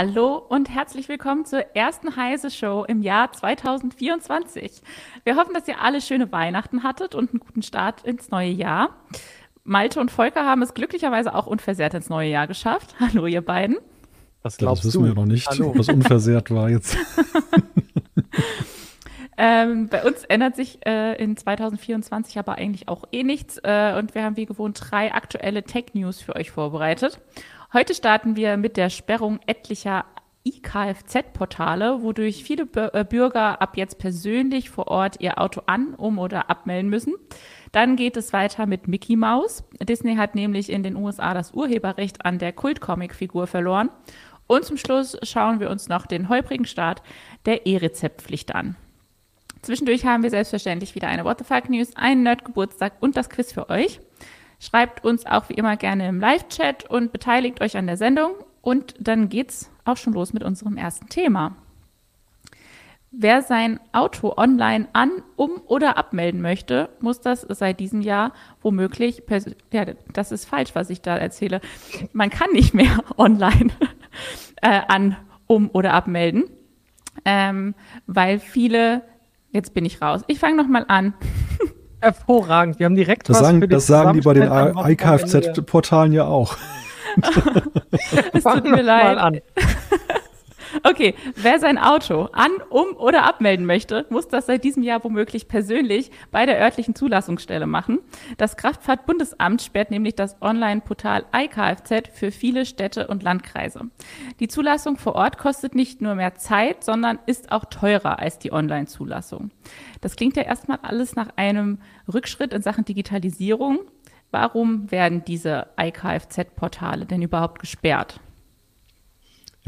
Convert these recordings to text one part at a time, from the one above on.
Hallo und herzlich willkommen zur ersten Heise Show im Jahr 2024. Wir hoffen, dass ihr alle schöne Weihnachten hattet und einen guten Start ins neue Jahr. Malte und Volker haben es glücklicherweise auch unversehrt ins neue Jahr geschafft. Hallo, ihr beiden. Was glaubst das wissen du? wir noch nicht, Hallo. was unversehrt war jetzt. ähm, bei uns ändert sich äh, in 2024 aber eigentlich auch eh nichts. Äh, und wir haben wie gewohnt drei aktuelle Tech-News für euch vorbereitet. Heute starten wir mit der Sperrung etlicher IKFZ-Portale, wodurch viele äh, Bürger ab jetzt persönlich vor Ort ihr Auto an, um oder abmelden müssen. Dann geht es weiter mit Mickey Mouse. Disney hat nämlich in den USA das Urheberrecht an der Kultcomic-Figur verloren. Und zum Schluss schauen wir uns noch den holprigen Start der E-Rezeptpflicht an. Zwischendurch haben wir selbstverständlich wieder eine What the Fuck News, einen Nerd-Geburtstag und das Quiz für euch. Schreibt uns auch wie immer gerne im Live-Chat und beteiligt euch an der Sendung. Und dann geht's auch schon los mit unserem ersten Thema. Wer sein Auto online an, um oder abmelden möchte, muss das seit diesem Jahr womöglich, ja, das ist falsch, was ich da erzähle. Man kann nicht mehr online äh, an, um oder abmelden, ähm, weil viele, jetzt bin ich raus. Ich fange nochmal an. Hervorragend, wir haben direkt das was sagen, Das sagen die bei den iKFZ-Portalen ja auch. es tut mir leid. Okay, wer sein Auto an, um oder abmelden möchte, muss das seit diesem Jahr womöglich persönlich bei der örtlichen Zulassungsstelle machen. Das Kraftfahrtbundesamt sperrt nämlich das Online-Portal iKFZ für viele Städte und Landkreise. Die Zulassung vor Ort kostet nicht nur mehr Zeit, sondern ist auch teurer als die Online-Zulassung. Das klingt ja erstmal alles nach einem Rückschritt in Sachen Digitalisierung. Warum werden diese iKFZ-Portale denn überhaupt gesperrt?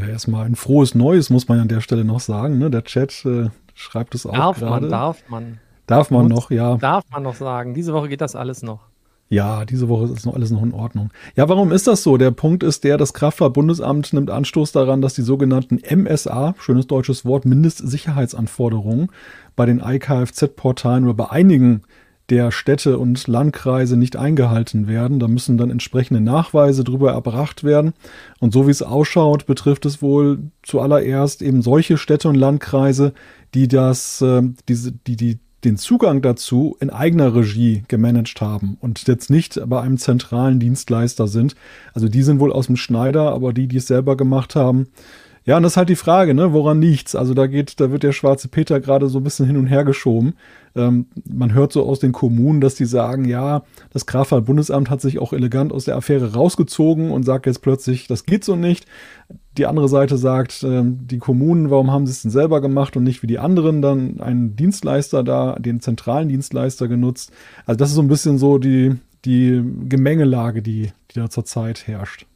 Ja, erstmal ein frohes Neues, muss man an der Stelle noch sagen. Ne? Der Chat äh, schreibt es auch darf gerade. Man, darf man. Darf man noch, ja. Darf man noch sagen. Diese Woche geht das alles noch. Ja, diese Woche ist noch alles noch in Ordnung. Ja, warum ist das so? Der Punkt ist der, das Kraftfahrtbundesamt nimmt Anstoß daran, dass die sogenannten MSA, schönes deutsches Wort, Mindestsicherheitsanforderungen bei den IKFZ-Portalen oder bei einigen der Städte und Landkreise nicht eingehalten werden. Da müssen dann entsprechende Nachweise drüber erbracht werden. Und so wie es ausschaut, betrifft es wohl zuallererst eben solche Städte und Landkreise, die das, äh, diese, die, die den Zugang dazu in eigener Regie gemanagt haben und jetzt nicht bei einem zentralen Dienstleister sind. Also die sind wohl aus dem Schneider, aber die, die es selber gemacht haben, ja, und das ist halt die Frage, ne, woran liegt's? Also da geht, da wird der schwarze Peter gerade so ein bisschen hin und her geschoben. Ähm, man hört so aus den Kommunen, dass die sagen, ja, das Kraftfahrtbundesamt hat sich auch elegant aus der Affäre rausgezogen und sagt jetzt plötzlich, das geht so nicht. Die andere Seite sagt, ähm, die Kommunen, warum haben sie es denn selber gemacht und nicht wie die anderen dann einen Dienstleister da, den zentralen Dienstleister genutzt? Also das ist so ein bisschen so die, die Gemengelage, die, die da zurzeit herrscht.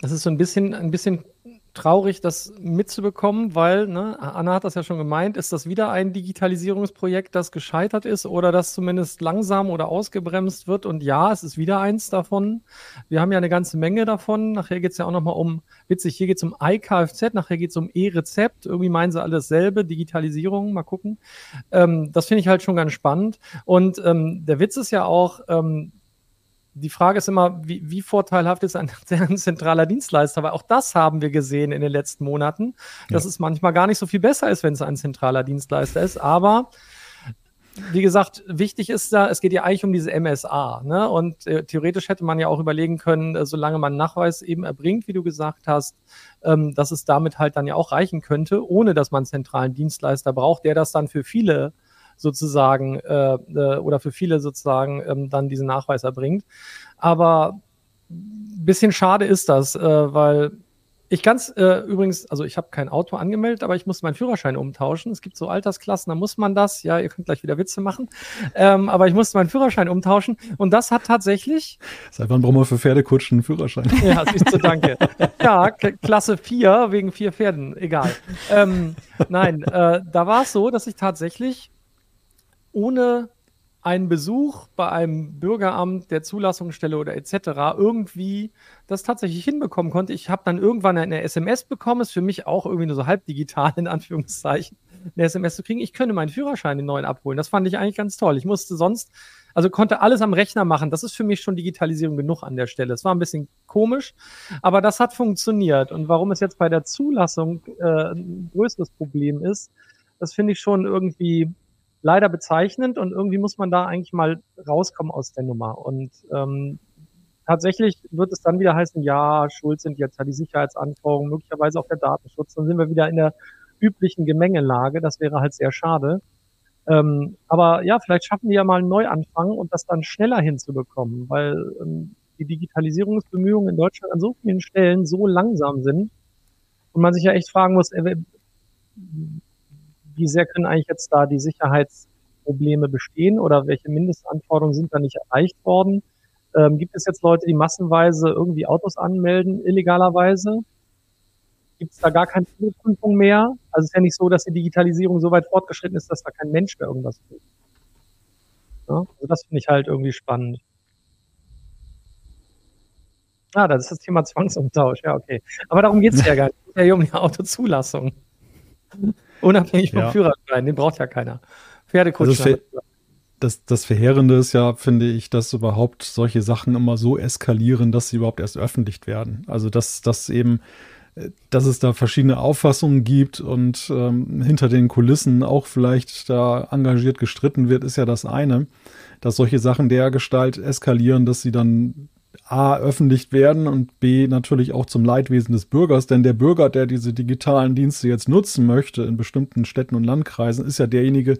Das ist so ein bisschen, ein bisschen traurig, das mitzubekommen, weil, ne, Anna hat das ja schon gemeint, ist das wieder ein Digitalisierungsprojekt, das gescheitert ist oder das zumindest langsam oder ausgebremst wird? Und ja, es ist wieder eins davon. Wir haben ja eine ganze Menge davon. Nachher geht es ja auch nochmal um, witzig, hier geht es um iKFZ, nachher geht es um E-Rezept. Irgendwie meinen sie alle dasselbe, Digitalisierung, mal gucken. Ähm, das finde ich halt schon ganz spannend. Und ähm, der Witz ist ja auch, ähm, die Frage ist immer, wie, wie vorteilhaft ist ein, ein, zentraler Dienstleister? Weil auch das haben wir gesehen in den letzten Monaten, dass ja. es manchmal gar nicht so viel besser ist, wenn es ein zentraler Dienstleister ist. Aber wie gesagt, wichtig ist da, es geht ja eigentlich um diese MSA. Ne? Und äh, theoretisch hätte man ja auch überlegen können, äh, solange man Nachweis eben erbringt, wie du gesagt hast, ähm, dass es damit halt dann ja auch reichen könnte, ohne dass man einen zentralen Dienstleister braucht, der das dann für viele sozusagen äh, äh, oder für viele sozusagen ähm, dann diesen Nachweis erbringt. Aber bisschen schade ist das, äh, weil ich ganz äh, übrigens, also ich habe kein Auto angemeldet, aber ich muss meinen Führerschein umtauschen. Es gibt so Altersklassen, da muss man das. Ja, ihr könnt gleich wieder Witze machen. Ähm, aber ich musste meinen Führerschein umtauschen und das hat tatsächlich. Seit wann brauchen wir für Pferdekutschen einen Führerschein? Ja, siehst du, danke. ja, Klasse 4 wegen vier Pferden, egal. Ähm, nein, äh, da war es so, dass ich tatsächlich ohne einen Besuch bei einem Bürgeramt, der Zulassungsstelle oder etc. irgendwie das tatsächlich hinbekommen konnte. Ich habe dann irgendwann eine SMS bekommen, ist für mich auch irgendwie nur so halb digital in Anführungszeichen. eine SMS zu kriegen, ich könnte meinen Führerschein den neuen abholen. Das fand ich eigentlich ganz toll. Ich musste sonst, also konnte alles am Rechner machen. Das ist für mich schon Digitalisierung genug an der Stelle. Es war ein bisschen komisch, aber das hat funktioniert. Und warum es jetzt bei der Zulassung äh, ein größeres Problem ist, das finde ich schon irgendwie leider bezeichnend und irgendwie muss man da eigentlich mal rauskommen aus der Nummer. Und ähm, tatsächlich wird es dann wieder heißen, ja, schuld sind jetzt ja die Sicherheitsanforderungen, möglicherweise auch der Datenschutz. Dann sind wir wieder in der üblichen Gemengelage. Das wäre halt sehr schade. Ähm, aber ja, vielleicht schaffen die ja mal einen Neuanfang und das dann schneller hinzubekommen, weil ähm, die Digitalisierungsbemühungen in Deutschland an so vielen Stellen so langsam sind und man sich ja echt fragen muss, äh, wie sehr können eigentlich jetzt da die Sicherheitsprobleme bestehen oder welche Mindestanforderungen sind da nicht erreicht worden? Ähm, gibt es jetzt Leute, die massenweise irgendwie Autos anmelden, illegalerweise? Gibt es da gar keine Prüfung mehr? Also es ist ja nicht so, dass die Digitalisierung so weit fortgeschritten ist, dass da kein Mensch mehr irgendwas tut. Ja? Also das finde ich halt irgendwie spannend. Ah, das ist das Thema Zwangsumtausch, ja, okay. Aber darum geht es ja gar nicht. Es geht ja hier um die Autozulassung. Unabhängig vom ja. Führerschein, den braucht ja keiner. Pferdekutschen. Also das, das Verheerende ist ja, finde ich, dass überhaupt solche Sachen immer so eskalieren, dass sie überhaupt erst öffentlich werden. Also dass, dass eben, äh, dass es da verschiedene Auffassungen gibt und ähm, hinter den Kulissen auch vielleicht da engagiert gestritten wird, ist ja das eine. Dass solche Sachen der Gestalt eskalieren, dass sie dann A, öffentlich werden und B, natürlich auch zum Leidwesen des Bürgers. Denn der Bürger, der diese digitalen Dienste jetzt nutzen möchte in bestimmten Städten und Landkreisen, ist ja derjenige,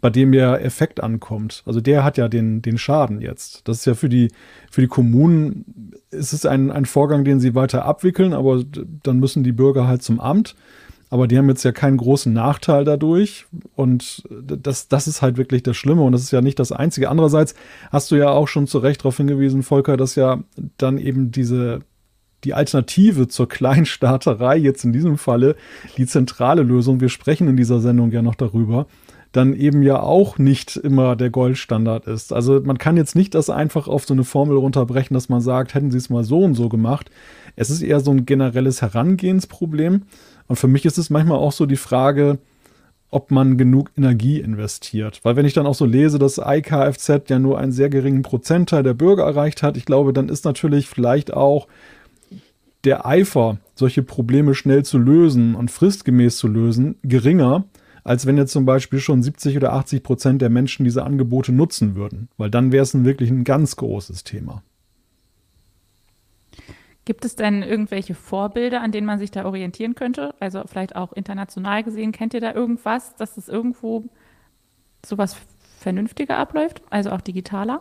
bei dem der Effekt ankommt. Also der hat ja den, den Schaden jetzt. Das ist ja für die, für die Kommunen, ist ein, ein Vorgang, den sie weiter abwickeln, aber dann müssen die Bürger halt zum Amt. Aber die haben jetzt ja keinen großen Nachteil dadurch. Und das, das ist halt wirklich das Schlimme. Und das ist ja nicht das Einzige. Andererseits hast du ja auch schon zu Recht darauf hingewiesen, Volker, dass ja dann eben diese, die Alternative zur Kleinstaaterei jetzt in diesem Falle die zentrale Lösung, wir sprechen in dieser Sendung ja noch darüber, dann eben ja auch nicht immer der Goldstandard ist. Also man kann jetzt nicht das einfach auf so eine Formel runterbrechen, dass man sagt, hätten sie es mal so und so gemacht. Es ist eher so ein generelles Herangehensproblem. Und für mich ist es manchmal auch so die Frage, ob man genug Energie investiert. Weil wenn ich dann auch so lese, dass IKFZ ja nur einen sehr geringen Prozentteil der Bürger erreicht hat, ich glaube, dann ist natürlich vielleicht auch der Eifer, solche Probleme schnell zu lösen und fristgemäß zu lösen, geringer, als wenn jetzt zum Beispiel schon 70 oder 80 Prozent der Menschen diese Angebote nutzen würden. Weil dann wäre es wirklich ein ganz großes Thema. Gibt es denn irgendwelche Vorbilder, an denen man sich da orientieren könnte? Also vielleicht auch international gesehen, kennt ihr da irgendwas, dass es irgendwo sowas vernünftiger abläuft, also auch digitaler?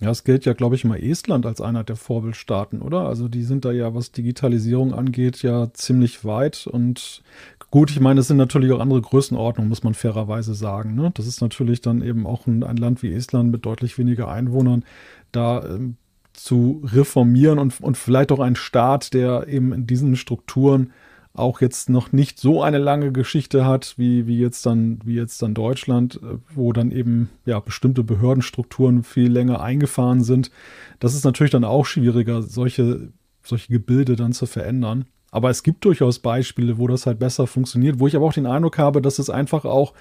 Ja, es gilt ja, glaube ich, mal Estland als einer der Vorbildstaaten, oder? Also die sind da ja, was Digitalisierung angeht, ja ziemlich weit. Und gut, ich meine, es sind natürlich auch andere Größenordnungen, muss man fairerweise sagen. Ne? Das ist natürlich dann eben auch ein, ein Land wie Estland mit deutlich weniger Einwohnern. Da ähm, zu reformieren und, und vielleicht auch ein Staat, der eben in diesen Strukturen auch jetzt noch nicht so eine lange Geschichte hat, wie, wie, jetzt, dann, wie jetzt dann Deutschland, äh, wo dann eben ja bestimmte Behördenstrukturen viel länger eingefahren sind. Das ist natürlich dann auch schwieriger, solche, solche Gebilde dann zu verändern. Aber es gibt durchaus Beispiele, wo das halt besser funktioniert, wo ich aber auch den Eindruck habe, dass es einfach auch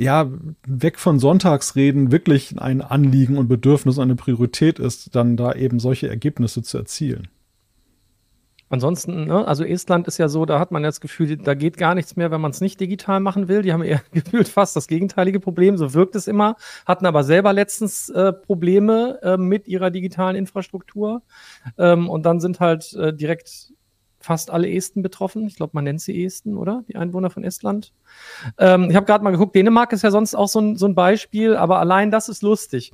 ja, weg von Sonntagsreden wirklich ein Anliegen und Bedürfnis, eine Priorität ist, dann da eben solche Ergebnisse zu erzielen. Ansonsten, ne, also Estland ist ja so, da hat man ja das Gefühl, da geht gar nichts mehr, wenn man es nicht digital machen will. Die haben eher gefühlt fast das gegenteilige Problem, so wirkt es immer, hatten aber selber letztens äh, Probleme äh, mit ihrer digitalen Infrastruktur. Ähm, und dann sind halt äh, direkt fast alle Esten betroffen. Ich glaube, man nennt sie Esten, oder? Die Einwohner von Estland. Ähm, ich habe gerade mal geguckt, Dänemark ist ja sonst auch so ein, so ein Beispiel, aber allein das ist lustig.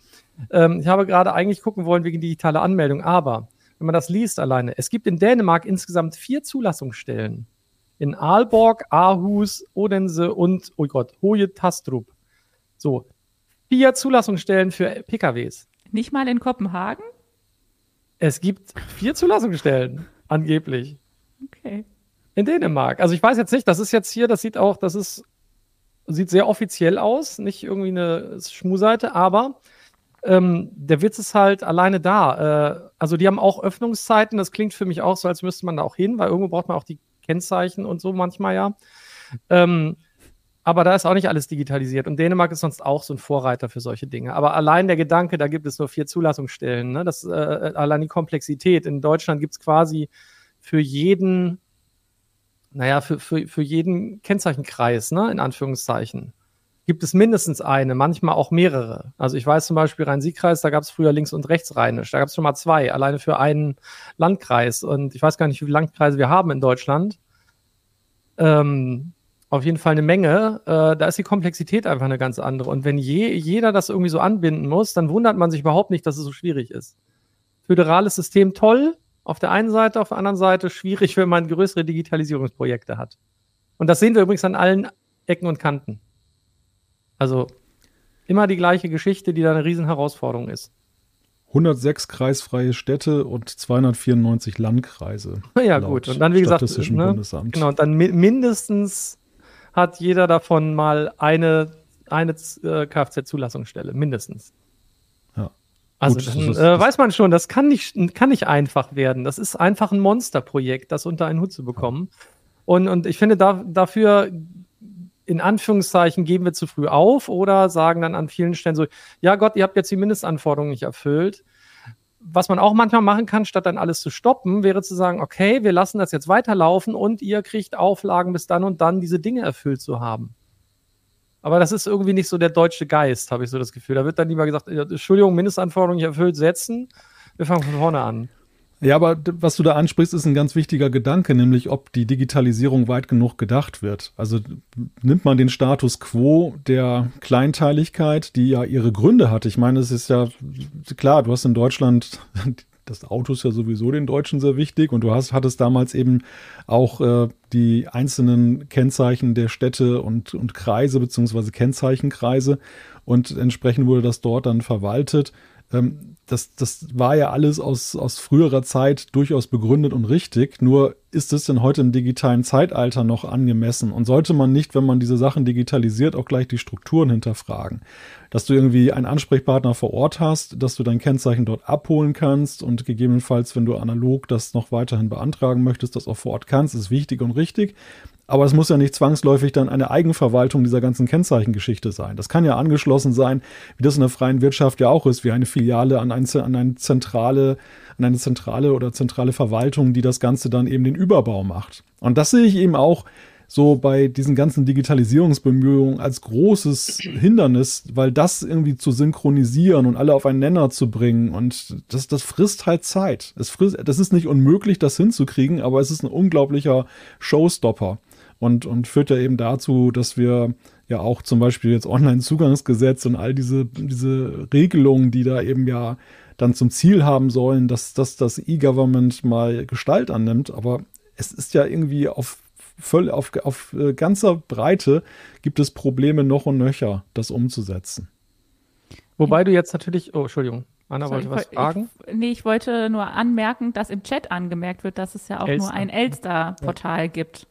Ähm, ich habe gerade eigentlich gucken wollen wegen digitaler Anmeldung, aber wenn man das liest alleine, es gibt in Dänemark insgesamt vier Zulassungsstellen. In Aalborg, Aarhus, Odense und, oh Gott, Hoje Tastrup. So, vier Zulassungsstellen für PKWs. Nicht mal in Kopenhagen? Es gibt vier Zulassungsstellen, angeblich. Okay. In Dänemark. Also ich weiß jetzt nicht, das ist jetzt hier, das sieht auch, das ist, sieht sehr offiziell aus, nicht irgendwie eine Schmuseite, aber ähm, der Witz ist halt alleine da. Äh, also die haben auch Öffnungszeiten, das klingt für mich auch so, als müsste man da auch hin, weil irgendwo braucht man auch die Kennzeichen und so manchmal ja. Ähm, aber da ist auch nicht alles digitalisiert. Und Dänemark ist sonst auch so ein Vorreiter für solche Dinge. Aber allein der Gedanke, da gibt es nur vier Zulassungsstellen, ne? das, äh, allein die Komplexität. In Deutschland gibt es quasi für jeden, naja, für, für, für jeden Kennzeichenkreis, ne? in Anführungszeichen, gibt es mindestens eine, manchmal auch mehrere. Also ich weiß zum Beispiel Rhein-Sieg-Kreis, da gab es früher links und rechts rheinisch. Da gab es schon mal zwei, alleine für einen Landkreis. Und ich weiß gar nicht, wie viele Landkreise wir haben in Deutschland. Ähm, auf jeden Fall eine Menge. Äh, da ist die Komplexität einfach eine ganz andere. Und wenn je, jeder das irgendwie so anbinden muss, dann wundert man sich überhaupt nicht, dass es so schwierig ist. Föderales System toll, auf der einen Seite, auf der anderen Seite schwierig, wenn man größere Digitalisierungsprojekte hat. Und das sehen wir übrigens an allen Ecken und Kanten. Also immer die gleiche Geschichte, die da eine Riesenherausforderung ist. 106 kreisfreie Städte und 294 Landkreise. Ja, gut. Und dann, wie gesagt, ne, genau, und dann mi mindestens hat jeder davon mal eine, eine äh, Kfz-Zulassungsstelle, mindestens. Also Gut, dann, ist, äh, weiß man schon, das kann nicht, kann nicht einfach werden. Das ist einfach ein Monsterprojekt, das unter einen Hut zu bekommen. Und, und ich finde, da, dafür in Anführungszeichen geben wir zu früh auf oder sagen dann an vielen Stellen so, ja Gott, ihr habt jetzt die Mindestanforderungen nicht erfüllt was man auch manchmal machen kann, statt dann alles zu stoppen, wäre zu sagen, okay, wir lassen das jetzt weiterlaufen und ihr kriegt Auflagen bis dann und dann diese Dinge erfüllt zu haben. Aber das ist irgendwie nicht so der deutsche Geist, habe ich so das Gefühl. Da wird dann lieber gesagt, Entschuldigung, Mindestanforderungen nicht erfüllt, setzen. Wir fangen von vorne an. Ja, aber was du da ansprichst, ist ein ganz wichtiger Gedanke, nämlich ob die Digitalisierung weit genug gedacht wird. Also nimmt man den Status quo der Kleinteiligkeit, die ja ihre Gründe hat. Ich meine, es ist ja klar, du hast in Deutschland das Auto ist ja sowieso den Deutschen sehr wichtig und du hast, hattest damals eben auch äh, die einzelnen Kennzeichen der Städte und, und Kreise beziehungsweise Kennzeichenkreise und entsprechend wurde das dort dann verwaltet. Ähm, das, das war ja alles aus, aus früherer Zeit durchaus begründet und richtig. Nur ist es denn heute im digitalen Zeitalter noch angemessen? Und sollte man nicht, wenn man diese Sachen digitalisiert, auch gleich die Strukturen hinterfragen? Dass du irgendwie einen Ansprechpartner vor Ort hast, dass du dein Kennzeichen dort abholen kannst und gegebenenfalls, wenn du analog das noch weiterhin beantragen möchtest, das auch vor Ort kannst, ist wichtig und richtig. Aber es muss ja nicht zwangsläufig dann eine Eigenverwaltung dieser ganzen Kennzeichengeschichte sein. Das kann ja angeschlossen sein, wie das in der freien Wirtschaft ja auch ist, wie eine Filiale an, ein, an eine zentrale, an eine zentrale oder zentrale Verwaltung, die das Ganze dann eben den Überbau macht. Und das sehe ich eben auch so bei diesen ganzen Digitalisierungsbemühungen als großes Hindernis, weil das irgendwie zu synchronisieren und alle auf einen Nenner zu bringen und das, das frisst halt Zeit. Es frisst, das ist nicht unmöglich, das hinzukriegen, aber es ist ein unglaublicher Showstopper und, und führt ja eben dazu, dass wir ja auch zum Beispiel jetzt Online-Zugangsgesetz und all diese, diese Regelungen, die da eben ja dann zum Ziel haben sollen, dass, dass das E-Government mal Gestalt annimmt. Aber es ist ja irgendwie auf, voll, auf, auf äh, ganzer Breite gibt es Probleme noch und nöcher, das umzusetzen. Wobei du jetzt natürlich, oh, Entschuldigung, Anna wollte was fragen? Ich, nee, ich wollte nur anmerken, dass im Chat angemerkt wird, dass es ja auch Elster. nur ein Elster-Portal ja. gibt.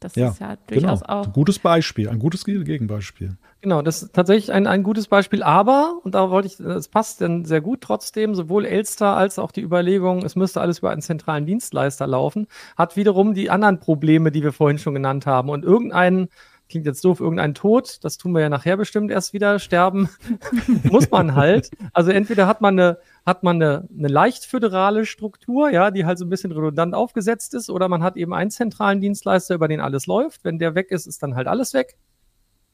Das ja, ist ja durchaus genau. auch. Ein gutes Beispiel, ein gutes Gegenbeispiel. Genau, das ist tatsächlich ein, ein gutes Beispiel, aber, und da wollte ich, es passt dann sehr gut trotzdem, sowohl Elster als auch die Überlegung, es müsste alles über einen zentralen Dienstleister laufen, hat wiederum die anderen Probleme, die wir vorhin schon genannt haben. Und irgendeinen klingt jetzt doof, irgendein Tod, das tun wir ja nachher bestimmt erst wieder, sterben, muss man halt. Also entweder hat man eine, hat man eine, eine leicht föderale Struktur, ja, die halt so ein bisschen redundant aufgesetzt ist, oder man hat eben einen zentralen Dienstleister, über den alles läuft. Wenn der weg ist, ist dann halt alles weg.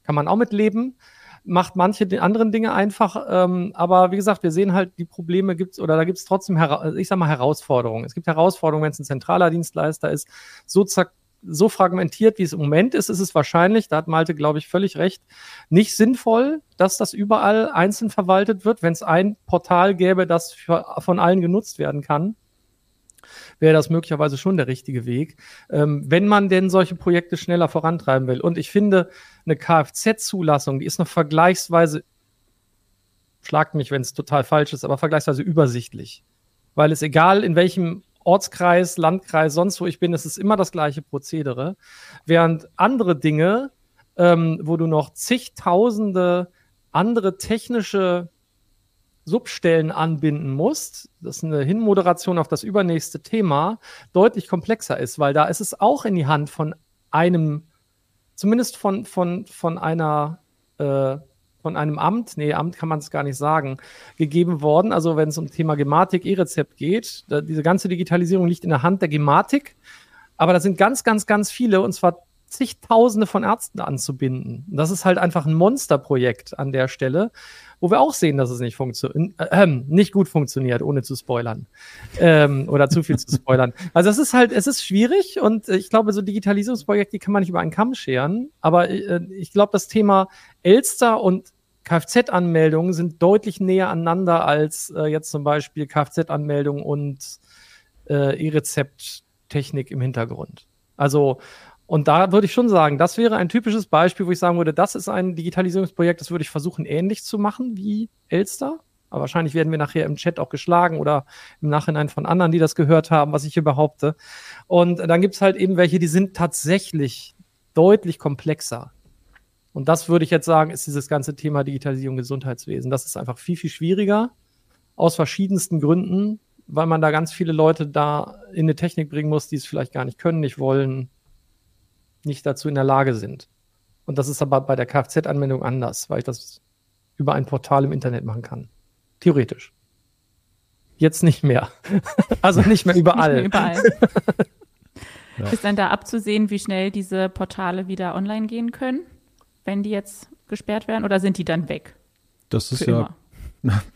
Kann man auch mit leben. Macht manche anderen Dinge einfach, ähm, aber wie gesagt, wir sehen halt, die Probleme gibt's oder da gibt's trotzdem, ich sag mal, Herausforderungen. Es gibt Herausforderungen, wenn es ein zentraler Dienstleister ist, so zack, so fragmentiert, wie es im Moment ist, ist es wahrscheinlich, da hat Malte, glaube ich, völlig recht, nicht sinnvoll, dass das überall einzeln verwaltet wird. Wenn es ein Portal gäbe, das für, von allen genutzt werden kann, wäre das möglicherweise schon der richtige Weg, ähm, wenn man denn solche Projekte schneller vorantreiben will. Und ich finde, eine Kfz-Zulassung, die ist noch vergleichsweise, schlagt mich, wenn es total falsch ist, aber vergleichsweise übersichtlich. Weil es egal, in welchem Ortskreis, Landkreis, sonst wo ich bin, es ist immer das gleiche Prozedere. Während andere Dinge, ähm, wo du noch zigtausende andere technische Substellen anbinden musst, das ist eine Hinmoderation auf das übernächste Thema, deutlich komplexer ist, weil da ist es auch in die Hand von einem zumindest von, von, von einer äh, von einem Amt, nee, Amt kann man es gar nicht sagen, gegeben worden. Also wenn es um Thema Gematik, E-Rezept geht, da, diese ganze Digitalisierung liegt in der Hand der Gematik. Aber da sind ganz, ganz, ganz viele, und zwar zigtausende von Ärzten anzubinden. Das ist halt einfach ein Monsterprojekt an der Stelle wo wir auch sehen, dass es nicht, funktio- äh, nicht gut funktioniert, ohne zu spoilern. Ähm, oder zu viel zu spoilern. Also es ist halt, es ist schwierig und ich glaube, so Digitalisierungsprojekte, die kann man nicht über einen Kamm scheren. Aber äh, ich glaube, das Thema Elster und Kfz-Anmeldungen sind deutlich näher aneinander als äh, jetzt zum Beispiel Kfz-Anmeldung und äh, E-Rezept-Technik im Hintergrund. Also und da würde ich schon sagen, das wäre ein typisches Beispiel, wo ich sagen würde, das ist ein Digitalisierungsprojekt, das würde ich versuchen, ähnlich zu machen wie Elster. Aber wahrscheinlich werden wir nachher im Chat auch geschlagen oder im Nachhinein von anderen, die das gehört haben, was ich hier behaupte. Und dann gibt es halt eben welche, die sind tatsächlich deutlich komplexer. Und das würde ich jetzt sagen, ist dieses ganze Thema Digitalisierung Gesundheitswesen. Das ist einfach viel, viel schwieriger aus verschiedensten Gründen, weil man da ganz viele Leute da in eine Technik bringen muss, die es vielleicht gar nicht können, nicht wollen, nicht dazu in der Lage sind. Und das ist aber bei der Kfz-Anwendung anders, weil ich das über ein Portal im Internet machen kann. Theoretisch. Jetzt nicht mehr. also nicht mehr überall. Nicht mehr überall. ja. Ist dann da abzusehen, wie schnell diese Portale wieder online gehen können, wenn die jetzt gesperrt werden, oder sind die dann weg? Das ist ja immer?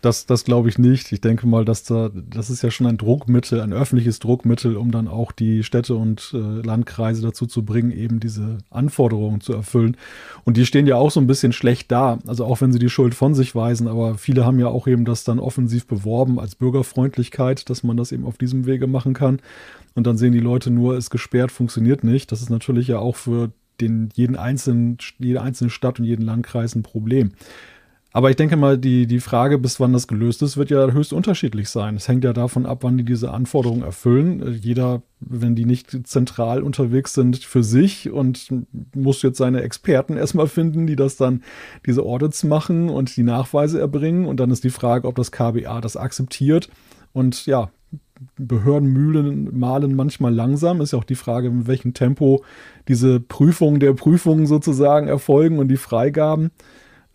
Das, das glaube ich nicht. Ich denke mal, dass da, das ist ja schon ein Druckmittel, ein öffentliches Druckmittel, um dann auch die Städte und äh, Landkreise dazu zu bringen, eben diese Anforderungen zu erfüllen. Und die stehen ja auch so ein bisschen schlecht da. Also auch wenn sie die Schuld von sich weisen, aber viele haben ja auch eben das dann offensiv beworben als Bürgerfreundlichkeit, dass man das eben auf diesem Wege machen kann. Und dann sehen die Leute nur, ist gesperrt, funktioniert nicht. Das ist natürlich ja auch für den, jeden einzelnen, jede einzelne Stadt und jeden Landkreis ein Problem. Aber ich denke mal, die, die Frage, bis wann das gelöst ist, wird ja höchst unterschiedlich sein. Es hängt ja davon ab, wann die diese Anforderungen erfüllen. Jeder, wenn die nicht zentral unterwegs sind, für sich und muss jetzt seine Experten erstmal finden, die das dann, diese Audits machen und die Nachweise erbringen. Und dann ist die Frage, ob das KBA das akzeptiert. Und ja, Behördenmühlen malen manchmal langsam. Ist ja auch die Frage, in welchem Tempo diese Prüfungen der Prüfungen sozusagen erfolgen und die Freigaben.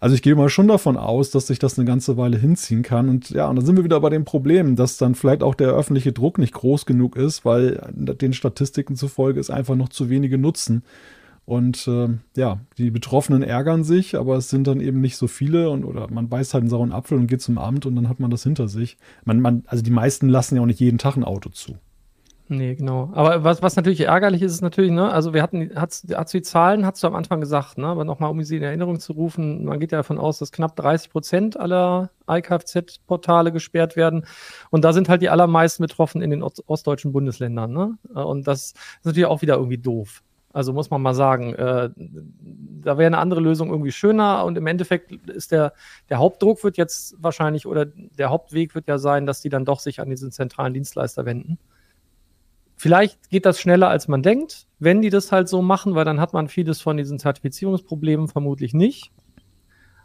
Also ich gehe mal schon davon aus, dass sich das eine ganze Weile hinziehen kann. Und ja, und dann sind wir wieder bei dem Problem, dass dann vielleicht auch der öffentliche Druck nicht groß genug ist, weil den Statistiken zufolge es einfach noch zu wenige nutzen. Und äh, ja, die Betroffenen ärgern sich, aber es sind dann eben nicht so viele und oder man beißt halt einen sauren Apfel und geht zum Amt und dann hat man das hinter sich. Man, man, also die meisten lassen ja auch nicht jeden Tag ein Auto zu. Nee, genau. Aber was, was natürlich ärgerlich ist, ist natürlich, ne, also wir hatten, hat's, hast du die Zahlen, hast du am Anfang gesagt, ne, aber nochmal, um sie in Erinnerung zu rufen, man geht ja davon aus, dass knapp 30 Prozent aller iKFZ-Portale gesperrt werden. Und da sind halt die allermeisten betroffen in den ostdeutschen Bundesländern, ne? Und das ist natürlich auch wieder irgendwie doof. Also muss man mal sagen, äh, da wäre eine andere Lösung irgendwie schöner und im Endeffekt ist der, der Hauptdruck wird jetzt wahrscheinlich oder der Hauptweg wird ja sein, dass die dann doch sich an diesen zentralen Dienstleister wenden. Vielleicht geht das schneller, als man denkt, wenn die das halt so machen, weil dann hat man vieles von diesen Zertifizierungsproblemen vermutlich nicht.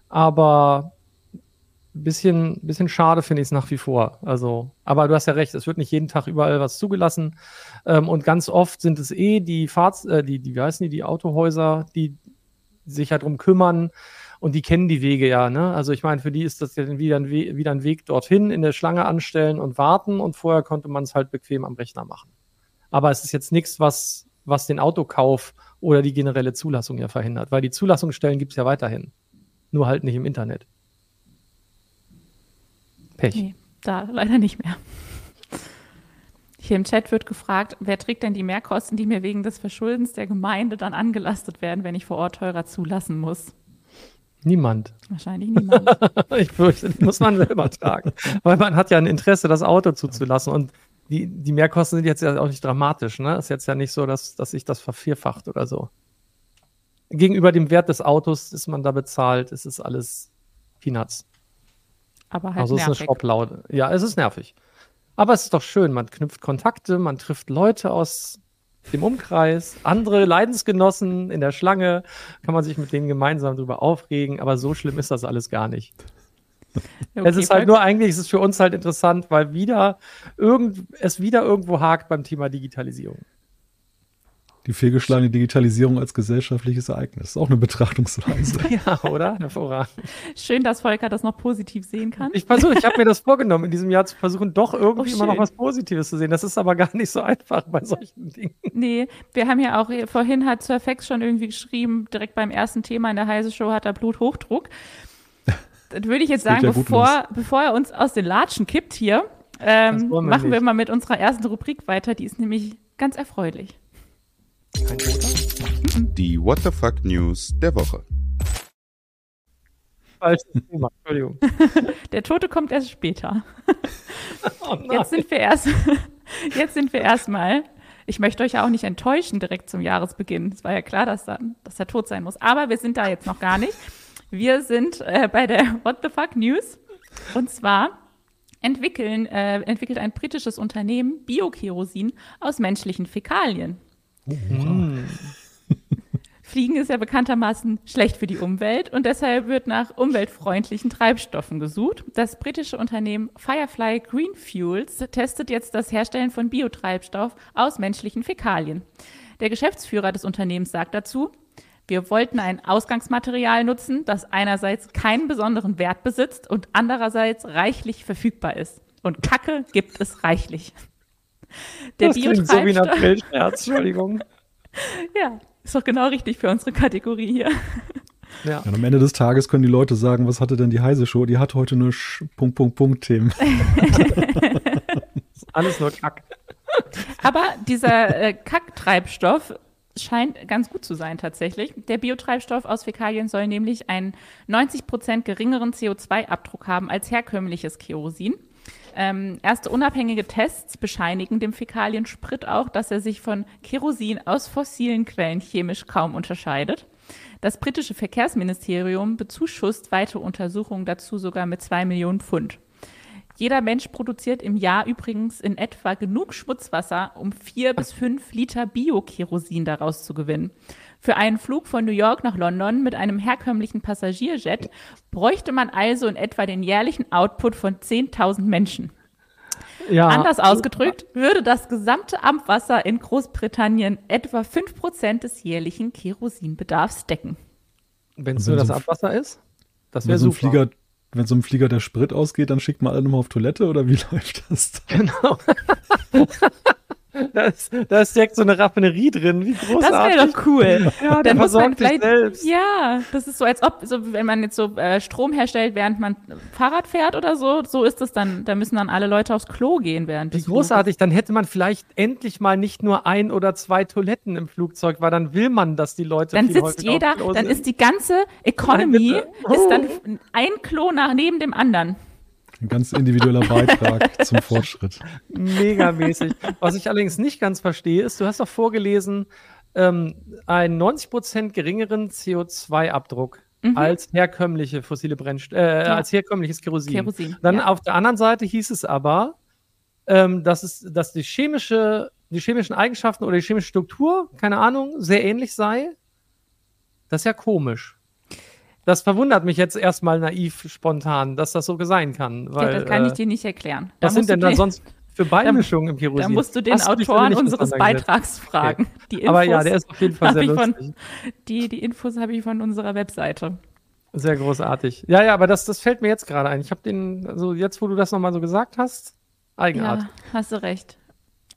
Aber ein bisschen, bisschen schade finde ich es nach wie vor. Also, aber du hast ja recht, es wird nicht jeden Tag überall was zugelassen. Ähm, und ganz oft sind es eh die Fahrts, äh, die, die, wie heißen die, die Autohäuser, die sich ja drum kümmern und die kennen die Wege ja. Ne? Also ich meine, für die ist das ja wieder ein, wieder ein Weg dorthin, in der Schlange anstellen und warten und vorher konnte man es halt bequem am Rechner machen. Aber es ist jetzt nichts, was, was den Autokauf oder die generelle Zulassung ja verhindert, weil die Zulassungsstellen gibt es ja weiterhin. Nur halt nicht im Internet. Pech. Nee, da leider nicht mehr. Hier im Chat wird gefragt, wer trägt denn die Mehrkosten, die mir wegen des Verschuldens der Gemeinde dann angelastet werden, wenn ich vor Ort teurer zulassen muss? Niemand. Wahrscheinlich niemand. ich fürchte, die muss man selber tragen. Weil man hat ja ein Interesse, das Auto zuzulassen. Und die, die Mehrkosten sind jetzt ja auch nicht dramatisch, ne? Ist jetzt ja nicht so, dass, dass sich das vervierfacht oder so. Gegenüber dem Wert des Autos, das man da bezahlt, ist es alles Peanuts. Aber halt also nervig. es ist eine Schraublaude. Ja, es ist nervig. Aber es ist doch schön, man knüpft Kontakte, man trifft Leute aus dem Umkreis, andere Leidensgenossen in der Schlange, kann man sich mit denen gemeinsam darüber aufregen, aber so schlimm ist das alles gar nicht. Okay, es ist halt nur eigentlich, es ist für uns halt interessant, weil wieder irgend, es wieder irgendwo hakt beim Thema Digitalisierung. Die fehlgeschlagene Digitalisierung als gesellschaftliches Ereignis. Ist auch eine Betrachtungsweise. ja, oder? Hervorragend. Schön, dass Volker das noch positiv sehen kann. Ich versuche, ich habe mir das vorgenommen, in diesem Jahr zu versuchen, doch irgendwie oh, immer noch was Positives zu sehen. Das ist aber gar nicht so einfach bei solchen Dingen. Nee, wir haben ja auch, vorhin hat Sir Fax schon irgendwie geschrieben, direkt beim ersten Thema in der Heise Show hat er Bluthochdruck. Dann würde ich jetzt sagen, ja bevor, bevor er uns aus den Latschen kippt hier, ähm, wir machen nicht. wir mal mit unserer ersten Rubrik weiter. Die ist nämlich ganz erfreulich. Die What the Fuck News der Woche. Falsches Thema, Entschuldigung. Der Tote kommt erst später. Oh jetzt sind wir erst, jetzt sind wir erstmal. Ich möchte euch ja auch nicht enttäuschen direkt zum Jahresbeginn. Es war ja klar, dass, dann, dass er tot sein muss. Aber wir sind da jetzt noch gar nicht. Wir sind äh, bei der What the Fuck News. Und zwar entwickeln, äh, entwickelt ein britisches Unternehmen Biokerosin aus menschlichen Fäkalien. Mhm. Fliegen ist ja bekanntermaßen schlecht für die Umwelt und deshalb wird nach umweltfreundlichen Treibstoffen gesucht. Das britische Unternehmen Firefly Green Fuels testet jetzt das Herstellen von Biotreibstoff aus menschlichen Fäkalien. Der Geschäftsführer des Unternehmens sagt dazu, wir wollten ein Ausgangsmaterial nutzen, das einerseits keinen besonderen Wert besitzt und andererseits reichlich verfügbar ist. Und Kacke gibt es reichlich. Der das klingt so wie ein April-Scherz, Entschuldigung. ja, ist doch genau richtig für unsere Kategorie hier. Ja. Und am Ende des Tages können die Leute sagen, was hatte denn die Heise Show? Die hat heute nur Sch Punkt, Punkt, Punkt Themen. alles nur Kack. Aber dieser äh, Kacktreibstoff scheint ganz gut zu sein tatsächlich. Der Biotreibstoff aus Fäkalien soll nämlich einen 90 Prozent geringeren CO2-Abdruck haben als herkömmliches Kerosin. Ähm, erste unabhängige Tests bescheinigen dem Fäkaliensprit auch, dass er sich von Kerosin aus fossilen Quellen chemisch kaum unterscheidet. Das britische Verkehrsministerium bezuschusst weitere Untersuchungen dazu sogar mit zwei Millionen Pfund. Jeder Mensch produziert im Jahr übrigens in etwa genug Schmutzwasser, um vier bis fünf Liter Bio-Kerosin daraus zu gewinnen. Für einen Flug von New York nach London mit einem herkömmlichen Passagierjet bräuchte man also in etwa den jährlichen Output von 10.000 Menschen. Ja. Anders ausgedrückt, würde das gesamte Abwasser in Großbritannien etwa 5% des jährlichen Kerosinbedarfs decken. Wenn es nur das Abwasser ist? Das wäre so super. Flieger, wenn so ein Flieger der Sprit ausgeht, dann schickt man alle nochmal auf Toilette oder wie läuft das? Genau. Da ist, da ist direkt so eine Raffinerie drin. Wie großartig. Das wäre doch cool. Ja, dann muss man vielleicht, selbst. Ja, das ist so, als ob, so, wenn man jetzt so äh, Strom herstellt, während man Fahrrad fährt oder so, so ist es dann. Da müssen dann alle Leute aufs Klo gehen während Wie großartig. Dann hätte man vielleicht endlich mal nicht nur ein oder zwei Toiletten im Flugzeug, weil dann will man, dass die Leute. Dann sitzt jeder, dann ist die ganze Economy Nein, oh. ist dann oh. ein Klo nach neben dem anderen. Ein ganz individueller Beitrag zum Fortschritt. Megamäßig. Was ich allerdings nicht ganz verstehe, ist, du hast doch vorgelesen, ähm, einen 90% geringeren CO2-Abdruck mhm. als herkömmliche fossile Brennstoffe, äh, ja. als herkömmliches Kerosin. Kerosin Dann ja. auf der anderen Seite hieß es aber, ähm, dass, es, dass die, chemische, die chemischen Eigenschaften oder die chemische Struktur, keine Ahnung, sehr ähnlich sei. Das ist ja komisch. Das verwundert mich jetzt erstmal naiv, spontan, dass das so sein kann. Weil, ja, das kann ich äh, dir nicht erklären. Was sind denn da sonst für Beimischungen im Kerosin? Da musst du den Hast Autoren unseres Beitrags fragen. Okay. Aber ja, der ist auf jeden Fall sehr lustig. Von, die, die Infos habe ich von unserer Webseite. Sehr großartig. Ja, ja, aber das, das fällt mir jetzt gerade ein. Ich habe den, also jetzt, wo du das nochmal so gesagt hast, Eigenart. Ja, hast du recht.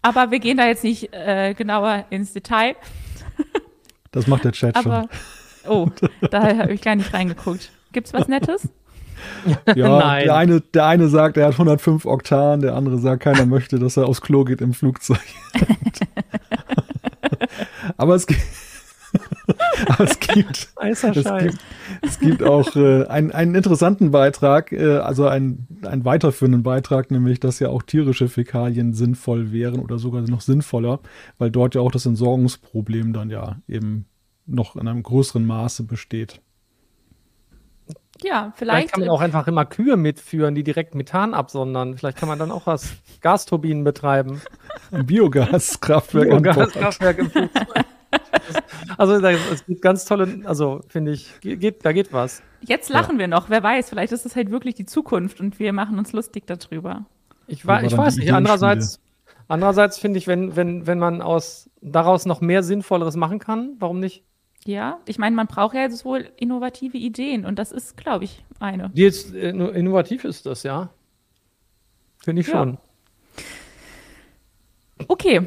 Aber wir gehen da jetzt nicht äh, genauer ins Detail. Das macht der Chat aber, schon. Oh, da habe ich gar nicht reingeguckt. Gibt's was Nettes? Ja, Nein. Der, eine, der eine sagt, er hat 105 Oktan, der andere sagt, keiner möchte, dass er aufs Klo geht im Flugzeug. Aber es gibt. Aber es gibt, es gibt, es gibt auch äh, einen, einen interessanten Beitrag, äh, also einen, einen weiterführenden Beitrag, nämlich, dass ja auch tierische Fäkalien sinnvoll wären oder sogar noch sinnvoller, weil dort ja auch das Entsorgungsproblem dann ja eben noch in einem größeren Maße besteht. Ja, vielleicht. Vielleicht kann man auch einfach immer Kühe mitführen, die direkt Methan absondern. Vielleicht kann man dann auch was Gasturbinen betreiben. Ein Biogaskraftwerk. Biogaskraftwerk im Flugzeug. Also es gibt ganz tolle, also finde ich, geht, da geht was. Jetzt lachen ja. wir noch, wer weiß, vielleicht ist es halt wirklich die Zukunft und wir machen uns lustig darüber. Ich, war, ich weiß nicht, andererseits Andererseits finde ich, wenn, wenn, wenn man aus, daraus noch mehr Sinnvolleres machen kann, warum nicht? Ja, ich meine, man braucht ja jetzt wohl innovative Ideen und das ist, glaube ich, eine. Die jetzt äh, innovativ ist das, ja. Finde ich Ja. schon. Okay,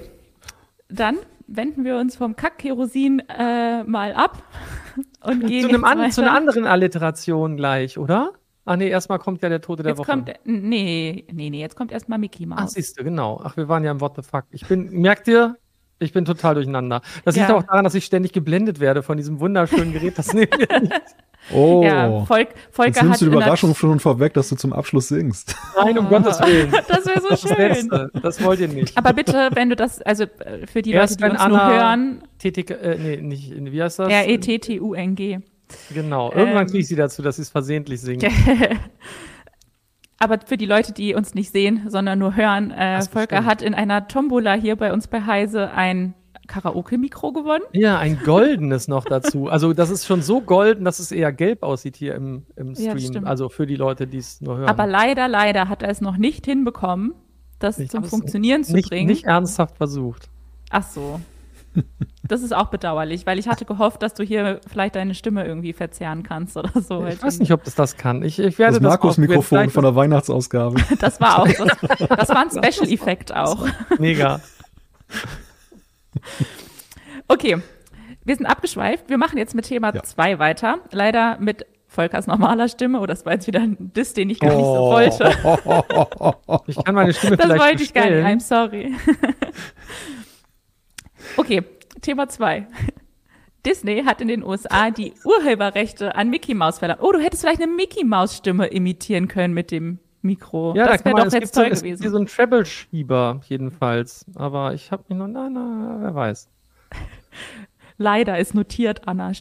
dann wenden wir uns vom Kack-Kerosin äh, mal ab und gehen Zu, einem an, zu einer anderen Alliteration gleich, oder? Ach nee, erstmal kommt ja der Tote der Jetzt Woche. kommt, nee, nee, nee, jetzt kommt erstmal Mickey Ach, Mouse. siehst du, genau. Ach, wir waren ja im What the fuck. Ich bin, merkt ihr, ich bin total durcheinander. Das liegt Ja. auch daran, dass ich ständig geblendet werde von diesem wunderschönen Gerät. Das nehmen wir nicht. Oh, Ja, Volk, jetzt Volker nimmst hat du die Überraschung schon vorweg, dass du zum Abschluss singst. Nein, um Oh. Gottes Willen. Das wäre so Das schön. Letzte. Das wollt ihr nicht. Aber bitte, wenn du das, also äh, für die Erst Leute, die uns nur Anna- hören, TTK, äh, nee, nicht, wie heißt das? R-E-T-T-U-N-G. Genau. Irgendwann Ähm. kriege ich sie dazu, dass sie es versehentlich singen. Aber für die Leute, die uns nicht sehen, sondern nur hören, äh, Das Volker bestimmt. hat in einer Tombola hier bei uns bei Heise ein Karaoke-Mikro gewonnen. Ja, ein goldenes noch dazu. Also das ist schon so golden, dass es eher gelb aussieht hier im, im Ja, Stream. stimmt. also für die Leute, die es nur hören. Aber leider, leider hat er es noch nicht hinbekommen, das Ich zum Funktionieren zu nicht, bringen. nicht ernsthaft versucht. Ach so. Das ist auch bedauerlich, weil ich hatte gehofft, dass du hier vielleicht deine Stimme irgendwie verzerren kannst oder so. Ich weiß nicht, ob das das kann. Ich, ich Das werde das, Markus-Mikrofon ausprobieren. von der Weihnachtsausgabe. Das war auch so. Das war ein Special-Effekt auch. Mega. Okay, wir sind abgeschweift. Wir machen jetzt mit Thema Ja. 2 weiter. Leider mit Volkers normaler Stimme. Oh, das war jetzt wieder ein Diss, den ich gar nicht so Oh. wollte. Ich kann meine Stimme Das vielleicht wollte ich gar nicht. I'm sorry. Okay, Thema 2. Disney hat in den USA die Urheberrechte an Mickey Mouse verlangt. Oh, du hättest vielleicht eine Mickey Mouse Stimme imitieren können mit dem Mikro. Ja, da das kann wäre doch jetzt gibt so, toll es gibt gewesen. so einen Treble-Schieber jedenfalls. Aber ich habe mich noch, na, na, wer weiß. Leider ist notiert, Anna.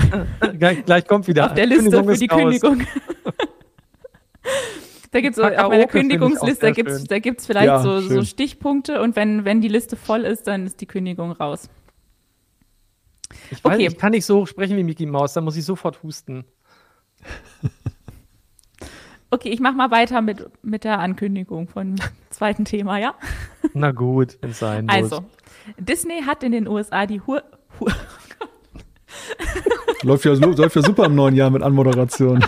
gleich, gleich kommt wieder. auf der Liste für ist die. Kündigung. Da gibt's so, auf meiner Kündigungsliste, da gibt's, da gibt's vielleicht Ja, so, so. Stichpunkte und wenn, wenn die Liste voll ist, dann ist die Kündigung raus. Ich, weiß, Okay. ich kann nicht so sprechen wie Mickey Mouse, da muss ich sofort husten. Okay, ich mach mal weiter mit, mit der Ankündigung von zweiten Thema, ja? Na gut, wenn es sein muss. Also, Disney hat in den USA die Hur, Hur läuft, ja, läuft ja super im neuen Jahr mit Anmoderation.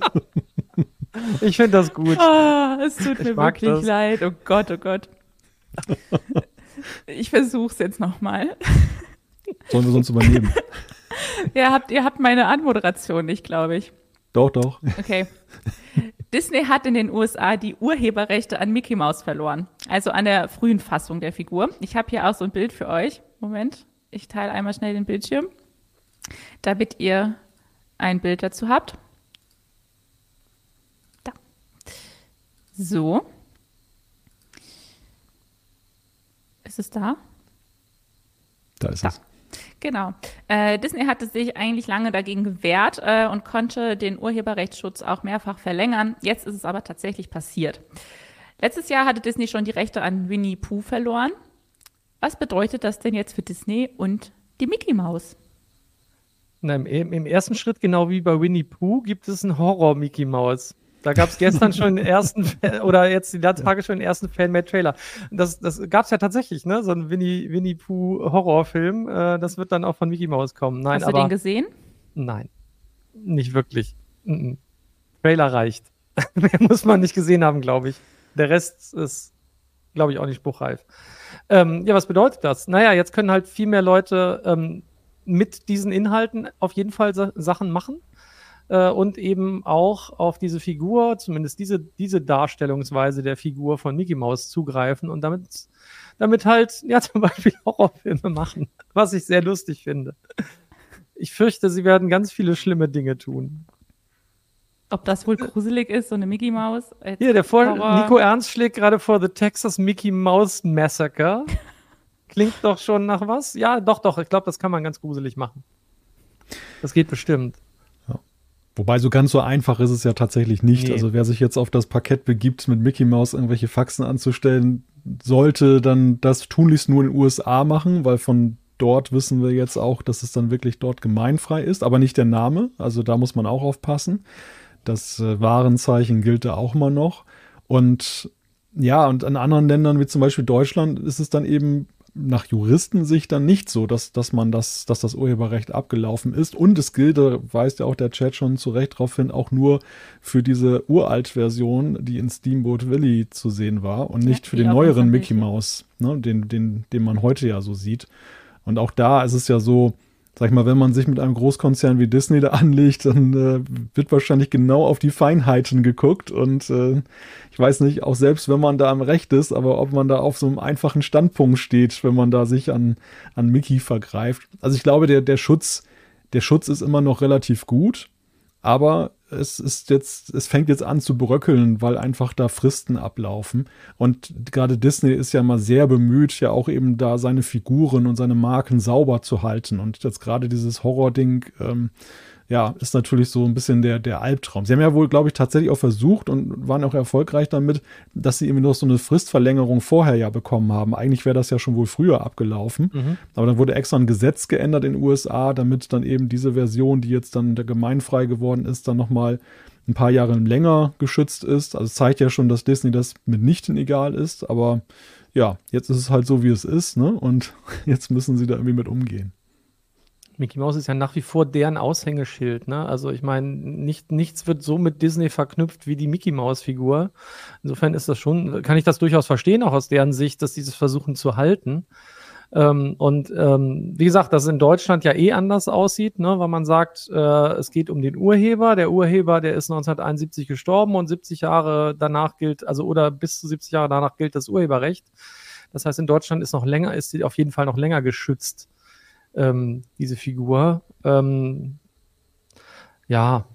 Ich finde das gut. Ah, es tut Ich mir wirklich das. leid. Oh Gott, oh Gott. Ich versuch's jetzt nochmal. Sollen wir sonst übernehmen? Ihr habt, ihr habt meine Anmoderation nicht, glaube ich. Doch, doch. Okay. Disney hat in den USA die Urheberrechte an Mickey Mouse verloren. Also an der frühen Fassung der Figur. Ich habe hier auch so ein Bild für euch. Moment. Ich teile einmal schnell den Bildschirm, damit ihr ein Bild dazu habt. So. Ist es da? Da ist Da. es. Genau. Äh, Disney hatte sich eigentlich lange dagegen gewehrt äh, und konnte den Urheberrechtsschutz auch mehrfach verlängern. Jetzt ist es aber tatsächlich passiert. Letztes Jahr hatte Disney schon die Rechte an Winnie Pooh verloren. Was bedeutet das denn jetzt für Disney und die Mickey Mouse? Na, im, Im ersten Schritt, genau wie bei Winnie Pooh, gibt es einen Horror-Mickey Mouse. Da gab es gestern schon den ersten, oder jetzt die letzten Tage schon den ersten Fan-Made-Trailer. Das, das gab es ja tatsächlich, ne? So ein Winnie, Winnie Pooh-Horrorfilm. Äh, das wird dann auch von Mickey Mouse kommen. Nein, Hast du aber. den gesehen? Nein. Nicht wirklich. Mm-mm. Trailer reicht. Mehr muss man nicht gesehen haben, glaube ich. Der Rest ist, glaube ich, auch nicht spruchreif. Ähm, ja, was bedeutet das? Naja, jetzt können halt viel mehr Leute ähm, mit diesen Inhalten auf jeden Fall Sa Sachen machen. Äh, und eben auch auf diese Figur, zumindest diese, diese Darstellungsweise der Figur von Mickey Mouse zugreifen und damit, damit halt, ja, zum Beispiel Horrorfilme machen, was ich sehr lustig finde. Ich fürchte, sie werden ganz viele schlimme Dinge tun. Ob das wohl gruselig ist, so eine Mickey Mouse? Hier, der vor Horror. Nico Ernst schlägt gerade vor The Texas Mickey Mouse Massacre. Klingt doch schon nach was? Ja, doch, doch. Ich glaube, das kann man ganz gruselig machen. Das geht bestimmt. Wobei so ganz so einfach ist es ja tatsächlich nicht. Nee. Also wer sich jetzt auf das Parkett begibt, mit Mickey Mouse irgendwelche Faxen anzustellen, sollte dann das tunlichst nur in den USA machen, weil von dort wissen wir jetzt auch, dass es dann wirklich dort gemeinfrei ist, aber nicht der Name. Also da muss man auch aufpassen. Das äh, Warenzeichen gilt da auch immer noch. Und Ja, und in anderen Ländern, wie zum Beispiel Deutschland, ist es dann eben nach Juristensicht dann nicht so, dass, dass man das, dass das Urheberrecht abgelaufen ist. Und es gilt, da weist ja auch der Chat schon zu Recht darauf hin, auch nur für diese Uralt-Version, die in Steamboat Willie zu sehen war und nicht für den neueren Mickey Mouse, ne, den, den, den man heute ja so sieht. Und auch da ist es ja so, sag ich mal, wenn man sich mit einem Großkonzern wie Disney da anlegt, dann äh, wird wahrscheinlich genau auf die Feinheiten geguckt. Und äh, ich weiß nicht, auch selbst wenn man da am Recht ist, aber ob man da auf so einem einfachen Standpunkt steht, wenn man da sich an, an Mickey vergreift. Also ich glaube, der, der Schutz, der Schutz ist immer noch relativ gut, aber es ist jetzt, es fängt jetzt an zu bröckeln, weil einfach da Fristen ablaufen. Und gerade Disney ist ja mal sehr bemüht, ja auch eben da seine Figuren und seine Marken sauber zu halten. Und jetzt gerade dieses Horror-Ding, ähm, ja, ist natürlich so ein bisschen der, der Albtraum. Sie haben ja wohl, glaube ich, tatsächlich auch versucht und waren auch erfolgreich damit, dass sie irgendwie noch so eine Fristverlängerung vorher ja bekommen haben. Eigentlich wäre das ja schon wohl früher abgelaufen. Mhm. Aber dann wurde extra ein Gesetz geändert in den USA, damit dann eben diese Version, die jetzt dann der gemeinfrei geworden ist, dann nochmal ein paar Jahre länger geschützt ist. Also es zeigt ja schon, dass Disney das mitnichten egal ist. Aber ja, jetzt ist es halt so, wie es ist. Ne? Und jetzt müssen sie da irgendwie mit umgehen. Mickey Mouse ist ja nach wie vor deren Aushängeschild, ne? Also ich meine, nicht, nichts wird so mit Disney verknüpft wie die Mickey Mouse-Figur. Insofern ist das schon, kann ich das durchaus verstehen, auch aus deren Sicht, dass dieses versuchen zu halten. Ähm, und ähm, wie gesagt, dass es in Deutschland ja eh anders aussieht, ne? weil man sagt, äh, es geht um den Urheber. Der Urheber, der ist 1971 gestorben und 70 Jahre danach gilt, also oder bis zu 70 Jahre danach gilt das Urheberrecht. Das heißt, in Deutschland ist noch länger, ist sie auf jeden Fall noch länger geschützt ähm, diese Figur. Ähm, ja.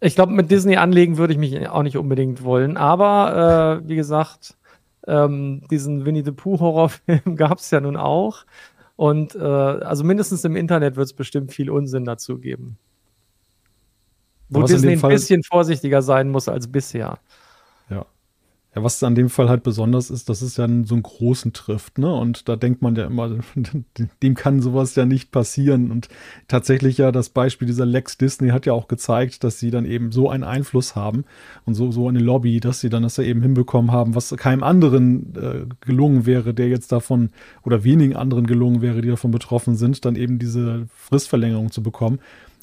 Ich glaube, mit Disney anlegen würde ich mich auch nicht unbedingt wollen. Aber äh, wie gesagt, ähm, diesen Winnie the Pooh Horrorfilm gab es ja nun auch. Und äh, also mindestens im Internet wird es bestimmt viel Unsinn dazu geben. Wo Disney ein bisschen vorsichtiger sein muss als bisher. Ja, was an dem Fall halt besonders ist, dass es ja so einen großen trifft, ne? Und da denkt man ja immer, dem kann sowas ja nicht passieren. Und tatsächlich ja, das Beispiel dieser Lex Disney hat ja auch gezeigt, dass sie dann eben so einen Einfluss haben und so, so eine Lobby, dass sie dann das ja eben hinbekommen haben, was keinem anderen äh, gelungen wäre, der jetzt davon oder wenigen anderen gelungen wäre, die davon betroffen sind, dann eben diese Fristverlängerung zu bekommen.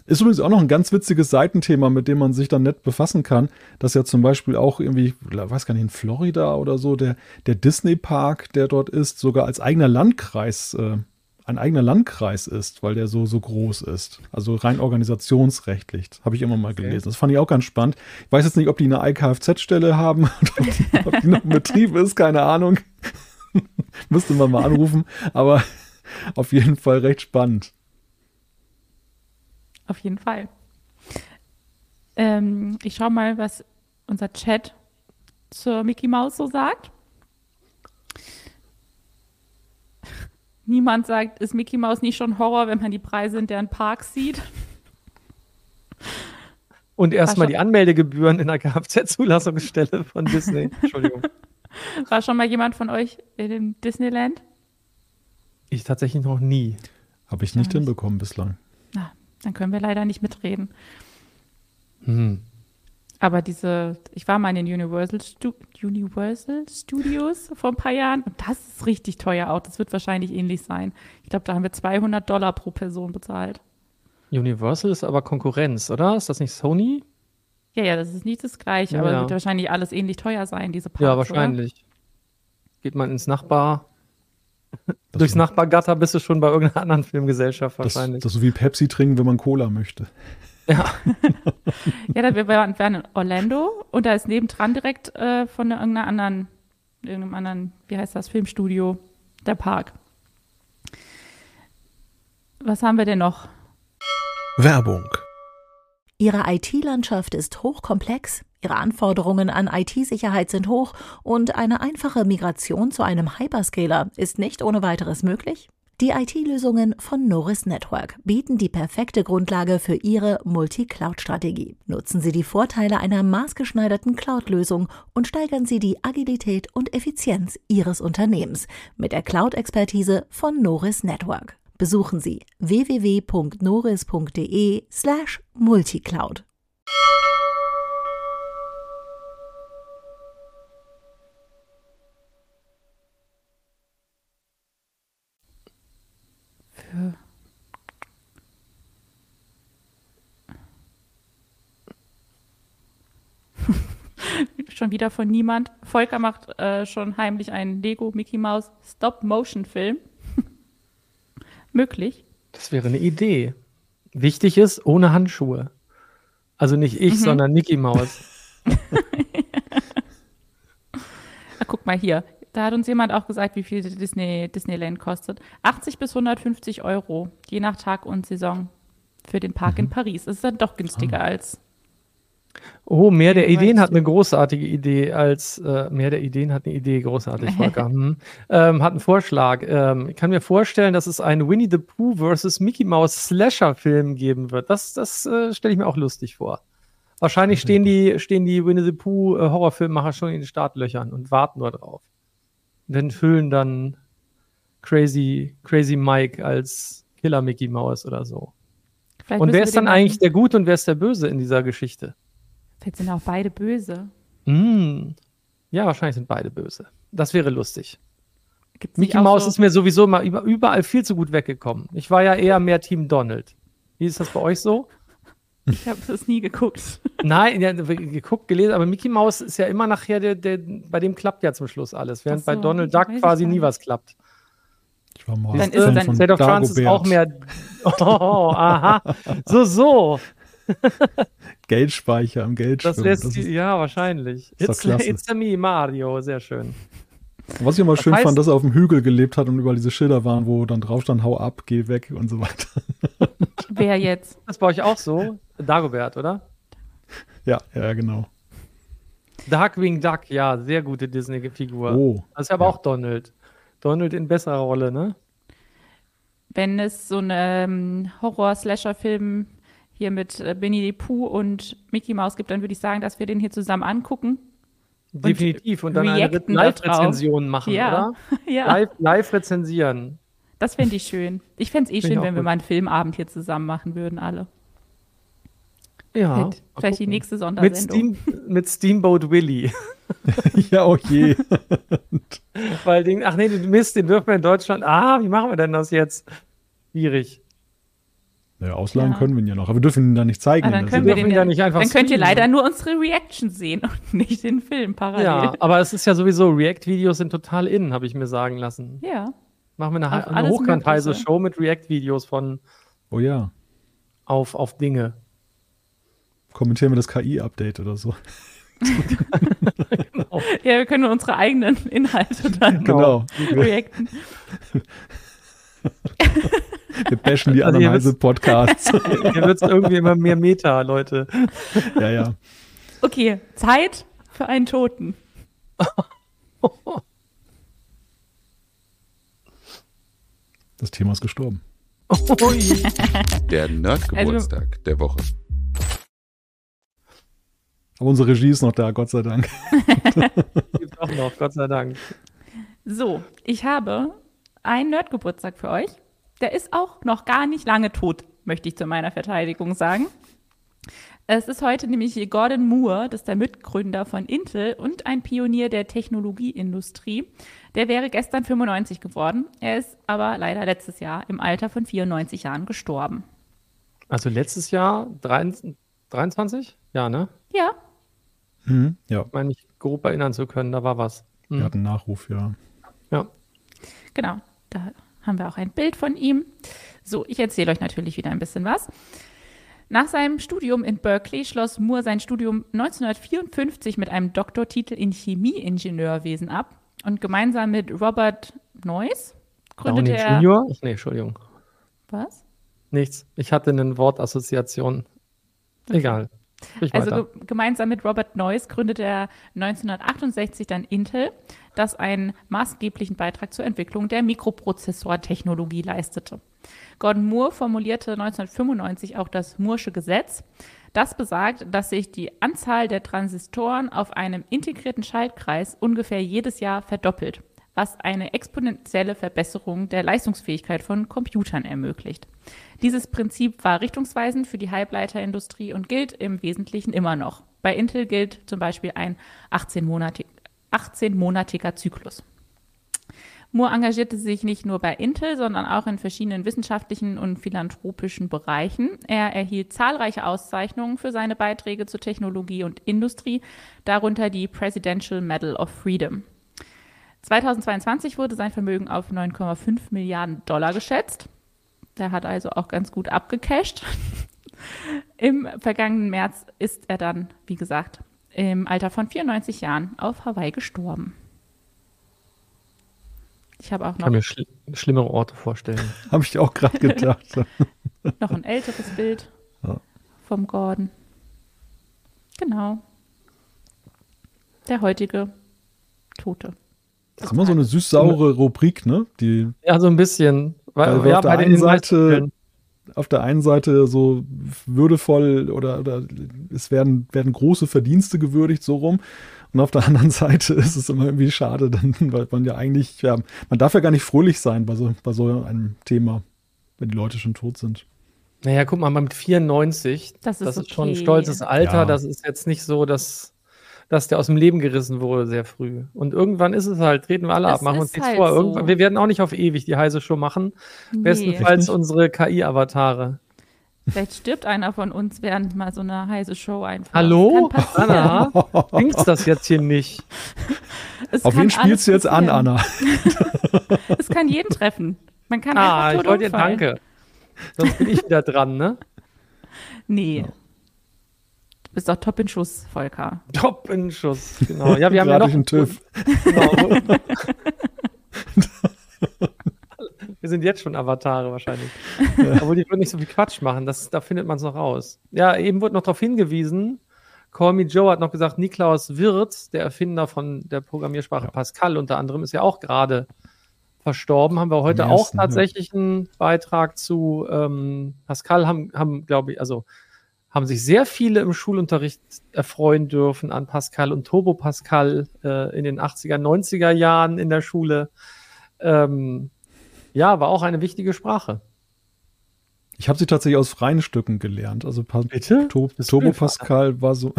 Ist übrigens auch noch ein ganz witziges Seitenthema, mit dem man sich dann nett befassen kann, dass ja zum Beispiel auch irgendwie, weiß gar nicht, in Florida oder so, der, der Disney-Park, der dort ist, sogar als eigener Landkreis, äh, ein eigener Landkreis ist, weil der so, so groß ist. Also rein organisationsrechtlich. Habe ich immer mal gelesen. Okay. Das fand ich auch ganz spannend. Ich weiß jetzt nicht, ob die eine IKFZ-Stelle haben oder ob die, ob die noch im Betrieb ist, keine Ahnung. Müsste man mal anrufen, aber auf jeden Fall recht spannend. Auf jeden Fall. Ähm, ich schaue mal, was unser Chat zur Mickey Mouse so sagt. Niemand sagt, ist Mickey Mouse nicht schon Horror, wenn man die Preise in deren Parks sieht? Und erstmal die Anmeldegebühren in der Kfz-Zulassungsstelle von Disney. Entschuldigung. War schon mal jemand von euch in dem Disneyland? Ich tatsächlich noch nie. Habe ich nicht hinbekommen bislang. Dann können wir leider nicht mitreden. Hm. Aber diese, ich war mal in den Universal, Stu Universal Studios vor ein paar Jahren und das ist richtig teuer auch. Das wird wahrscheinlich ähnlich sein. Ich glaube, da haben wir 200 Dollar pro Person bezahlt. Universal ist aber Konkurrenz, oder? Ist das nicht Sony? Ja, ja, das ist nicht das Gleiche, ja, aber ja. wird wahrscheinlich alles ähnlich teuer sein, diese Parks, Ja, wahrscheinlich. Oder? Geht man ins Nachbar, Durchs Nachbargatter bist du schon bei irgendeiner anderen Filmgesellschaft wahrscheinlich. Das, das ist so wie Pepsi trinken, wenn man Cola möchte. Ja. ja, wir waren, waren in Orlando und da ist nebendran direkt äh, von irgendeiner anderen, irgendeinem anderen, wie heißt das, Filmstudio, der Park. Was haben wir denn noch? Werbung. Ihre IT-Landschaft ist hochkomplex, Ihre Anforderungen an IT-Sicherheit sind hoch und eine einfache Migration zu einem Hyperscaler ist nicht ohne weiteres möglich? Die IT-Lösungen von Norris Network bieten die perfekte Grundlage für Ihre Multi-Cloud-Strategie. Nutzen Sie die Vorteile einer maßgeschneiderten Cloud-Lösung und steigern Sie die Agilität und Effizienz Ihres Unternehmens mit der Cloud-Expertise von Norris Network. Besuchen Sie www.noris.de slash multicloud. Für. schon wieder von niemand. Volker macht äh, schon heimlich einen Lego Mickey Mouse Stop-Motion-Film. Möglich. Das wäre eine Idee. Wichtig ist, ohne Handschuhe. Also nicht ich, Mhm. sondern Mickey Mouse. Ah, guck mal hier. Da hat uns jemand auch gesagt, wie viel Disney, Disneyland kostet. 80 bis 150 Euro, je nach Tag und Saison für den Park in Paris. Das ist dann doch günstiger als. Oh, mehr der Ideen hat eine großartige Idee als äh, mehr der Ideen hat eine Idee, großartig, Volker. hm. ähm, hat einen Vorschlag. Ähm, ich kann mir vorstellen, dass es einen Winnie the Pooh versus Mickey Mouse Slasher-Film geben wird. Das, das äh, stelle ich mir auch lustig vor. Wahrscheinlich stehen die, stehen die Winnie the Pooh äh, Horrorfilmmacher schon in den Startlöchern und warten nur drauf. Enthüllen dann Crazy, Crazy Mike als Killer Mickey Mouse oder so. Vielleicht Und wer ist dann eigentlich der Gute und wer ist der Böse in dieser Geschichte? Vielleicht sind auch beide böse. Mm. Ja, wahrscheinlich sind beide böse. Das wäre lustig. Gibt's Mickey Mouse so, ist mir sowieso mal über, überall viel zu gut weggekommen. Ich war ja eher mehr Team Donald. Wie ist das bei euch so? Ich habe es nie geguckt. Nein, ja, geguckt, gelesen, aber Mickey Mouse ist ja immer nachher der, der bei dem klappt ja zum Schluss alles, während so, bei Donald Duck quasi nie was klappt. Ich war mal Dann ist- dann- von State of Trance ist auch mehr. Oh, aha. So, so. Geldspeicher am Geld. Das schwimmen. lässt Das die, ist, ja, wahrscheinlich. It's, it's a me, Mario. Sehr schön. Was ich immer schön heißt- fand, dass er auf dem Hügel gelebt hat und überall diese Schilder waren, wo dann drauf stand, hau ab, geh weg und so weiter. Wer jetzt? Das bei euch auch so? Dagobert, oder? Ja, ja, genau. Darkwing Duck, ja, sehr gute Disney-Figur. Oh. Das ist aber Ja. auch Donald. Donald in besserer Rolle, ne? Wenn es so einen ähm, Horror-Slasher-Film hier mit äh, Winnie the Pooh und Mickey Mouse gibt, dann würde ich sagen, dass wir den hier zusammen angucken. Definitiv. Und dann eine. Live-Rezension machen, Ja. oder? ja, Live, live rezensieren. das fände ich schön. Ich fände es eh schön, wenn wir mal einen Filmabend hier zusammen machen würden, alle. Ja. Vielleicht, vielleicht die nächste mit, Sondersendung. Steam, mit Steamboat Willie. ja, oh je. Weil den, ach nee, den Mist, den dürfen wir in Deutschland. Ah, wie machen wir denn das jetzt? Schwierig. Ja, ausleihen Ja. können wir ihn ja noch, aber wir dürfen ihn da nicht zeigen. Ah, dann können wir den ja nicht einfach Dann könnt ihr leider nur unsere Reaction sehen und nicht den Film parallel. Ja, aber es ist ja sowieso, React-Videos sind total in, habe ich mir sagen lassen. ja. Machen wir eine, eine hochkant heiße. Show mit React-Videos von Oh ja. auf, auf Dinge. Kommentieren wir das KI-Update oder so. Ja, wir können unsere eigenen Inhalte dann Genau. reacten. Wir bashen die Also anderen ihr wisst- heiße Podcasts. Hier wird es irgendwie immer mehr Meta, Leute. ja, ja. Okay, Zeit für einen Toten. Das Thema ist gestorben. Ui. Der Nerdgeburtstag der Woche. Aber unsere Regie ist noch da, Gott sei Dank. Gibt's auch noch, Gott sei Dank. So, ich habe einen Nerdgeburtstag für euch. Der ist auch noch gar nicht lange tot, möchte ich zu meiner Verteidigung sagen. Es ist heute nämlich Gordon Moore, das ist der Mitgründer von Intel und ein Pionier der Technologieindustrie. Der wäre gestern 95 geworden. Er ist aber leider letztes Jahr im Alter von 94 Jahren gestorben. Also letztes Jahr 23? 23? Ja, ne? Ja, Mhm. Ja, Ich meine, mich grob erinnern zu können, da war was. wir Hm. hatten einen Nachruf, ja. Ja. Genau, da haben wir auch ein Bild von ihm. So, ich erzähle euch natürlich wieder ein bisschen was. Nach seinem Studium in Berkeley schloss Moore sein Studium 1954 mit einem Doktortitel in Chemieingenieurwesen ab und gemeinsam mit Robert Noyce gründete Downey er. Junior? Ach, nee, Entschuldigung. Was? Nichts. Ich hatte eine Wortassoziation. Egal. Sprich Also weiter. gemeinsam mit Robert Noyce gründete er 1968 dann Intel, das einen maßgeblichen Beitrag zur Entwicklung der Mikroprozessortechnologie leistete. Gordon Moore formulierte 1995 auch das Moore'sche Gesetz. Das besagt, dass sich die Anzahl der Transistoren auf einem integrierten Schaltkreis ungefähr jedes Jahr verdoppelt, was eine exponentielle Verbesserung der Leistungsfähigkeit von Computern ermöglicht. Dieses Prinzip war richtungsweisend für die Halbleiterindustrie und gilt im Wesentlichen immer noch. Bei Intel gilt zum Beispiel ein 18-monatig 18-monatiger Zyklus. Moore engagierte sich nicht nur bei Intel, sondern auch in verschiedenen wissenschaftlichen und philanthropischen Bereichen. Er erhielt zahlreiche Auszeichnungen für seine Beiträge zur Technologie und Industrie, darunter die Presidential Medal of Freedom. 2022 wurde sein Vermögen auf 9,5 Milliarden Dollar geschätzt. Der hat also auch ganz gut abgecasht. Im vergangenen März ist er dann, wie gesagt, im Alter von 94 Jahren auf Hawaii gestorben. Ich habe auch noch. Ich kann mir schl schlimmere Orte vorstellen. habe ich auch gerade gedacht. noch ein älteres Bild ja. vom Gordon. Genau. Der heutige Tote. Das ist immer so eine süß-saure Rubrik, ne? Die, ja, so ein bisschen. Weil, ja, auf, der einen Seite, auf der einen Seite so würdevoll oder, oder es werden, werden große Verdienste gewürdigt, so rum. Und auf der anderen Seite ist es immer irgendwie schade, dann, weil man ja eigentlich, ja, man darf ja gar nicht fröhlich sein bei so, bei so einem Thema, wenn die Leute schon tot sind. Naja, guck mal, mit 94, das ist, das ist okay. schon ein stolzes Alter. Ja. Das ist jetzt nicht so, dass dass der aus dem Leben gerissen wurde sehr früh. Und irgendwann ist es halt, treten wir alle das ab, machen uns nichts halt vor. Irgendwann, wir werden auch nicht auf ewig die heiße Show machen. Nee. Bestenfalls unsere KI-Avatare. Vielleicht stirbt einer von uns während mal so einer heiße Show einfach. Hallo? Anna? Bringt's das jetzt hier nicht? Es Auf wen spielst du jetzt an, Anna? es kann jeden treffen. Man kann ah, einfach ich wollte dir danke. Sonst bin ich wieder dran, ne? Nee. Ja bist doch top in Schuss, Volker. Top in Schuss, genau. Ja, wir haben ja noch einen TÜV. Genau. wir sind jetzt schon Avatare wahrscheinlich. Ja. Obwohl die würden nicht so viel Quatsch machen, das, da findet man es noch raus. Ja, eben wurde noch darauf hingewiesen, Call Me Joe hat noch gesagt, Niklaus Wirth, der Erfinder von der Programmiersprache ja. Pascal unter anderem, ist ja auch gerade verstorben. Haben wir heute ersten, auch tatsächlich ja. einen Beitrag zu ähm, Pascal, haben, haben glaube ich, also haben sich sehr viele im Schulunterricht erfreuen dürfen an Pascal und Turbo Pascal äh, in den 80er, 90er Jahren in der Schule. Ähm, ja, war auch eine wichtige Sprache. Ich habe sie tatsächlich aus freien Stücken gelernt. Also pa Bitte? To Turbo Pascal war so.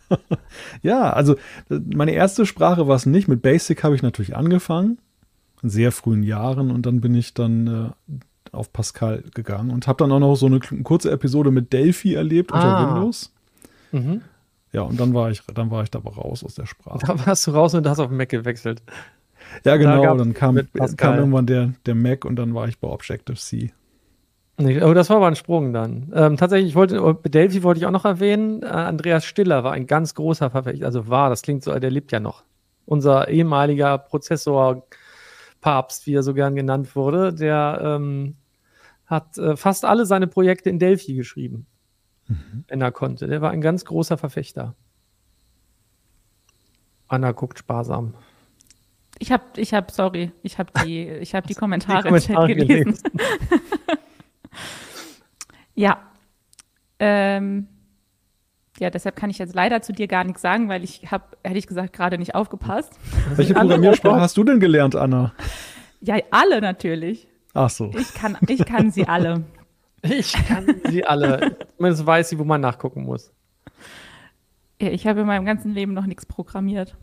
ja, also meine erste Sprache war es nicht. Mit Basic habe ich natürlich angefangen, in sehr frühen Jahren, und dann bin ich dann äh, auf Pascal gegangen und habe dann auch noch so eine kurze Episode mit Delphi erlebt unter ah. Windows. Mhm. Ja, und dann war ich, dann war ich da aber raus aus der Sprache. Da warst du raus und hast auf Mac gewechselt. Ja, genau. Da dann kam, kam irgendwann der, der Mac und dann war ich bei Objective-C. Nee, oh, das war aber ein Sprung dann. Ähm, tatsächlich, ich wollte, oh, Delphi wollte ich auch noch erwähnen. Äh, Andreas Stiller war ein ganz großer Verfechter, also war, das klingt so, der lebt ja noch. Unser ehemaliger Prozessor-Papst, wie er so gern genannt wurde, der ähm, hat äh, fast alle seine Projekte in Delphi geschrieben, mhm. wenn er konnte. Der war ein ganz großer Verfechter. Anna guckt sparsam. Ich habe, ich habe, sorry, ich habe die, ich habe die Kommentare, die Kommentare im Chat gelesen. gelesen. ja. Ähm, ja, deshalb kann ich jetzt leider zu dir gar nichts sagen, weil ich habe, hätte ich gesagt, gerade nicht aufgepasst. Welche Programmiersprache hast du denn gelernt, Anna? Ja, alle natürlich. Ach so. Ich kann, ich kann sie alle. Ich kann sie alle. Zumindest weiß sie, wo man nachgucken muss. Ja, ich habe in meinem ganzen Leben noch nichts programmiert.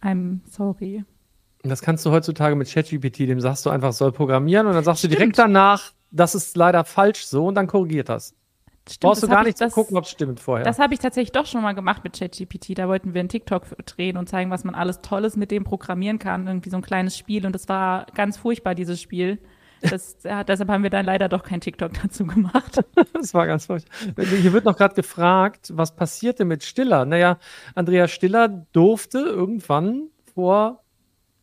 I'm sorry. Das kannst du heutzutage mit ChatGPT, dem sagst du einfach, soll programmieren und dann sagst Stimmt. du direkt danach, das ist leider falsch so und dann korrigiert das. Stimmt, Brauchst du gar nicht zu gucken, ob es stimmt vorher. Das habe ich tatsächlich doch schon mal gemacht mit ChatGPT. Da wollten wir einen TikTok drehen und zeigen, was man alles Tolles mit dem programmieren kann. Irgendwie so ein kleines Spiel. Und das war ganz furchtbar, dieses Spiel. Das, ja, deshalb haben wir dann leider doch kein TikTok dazu gemacht. das war ganz furchtbar. Hier wird noch gerade gefragt, was passierte mit Stiller? Naja, Andreas Stiller durfte irgendwann vor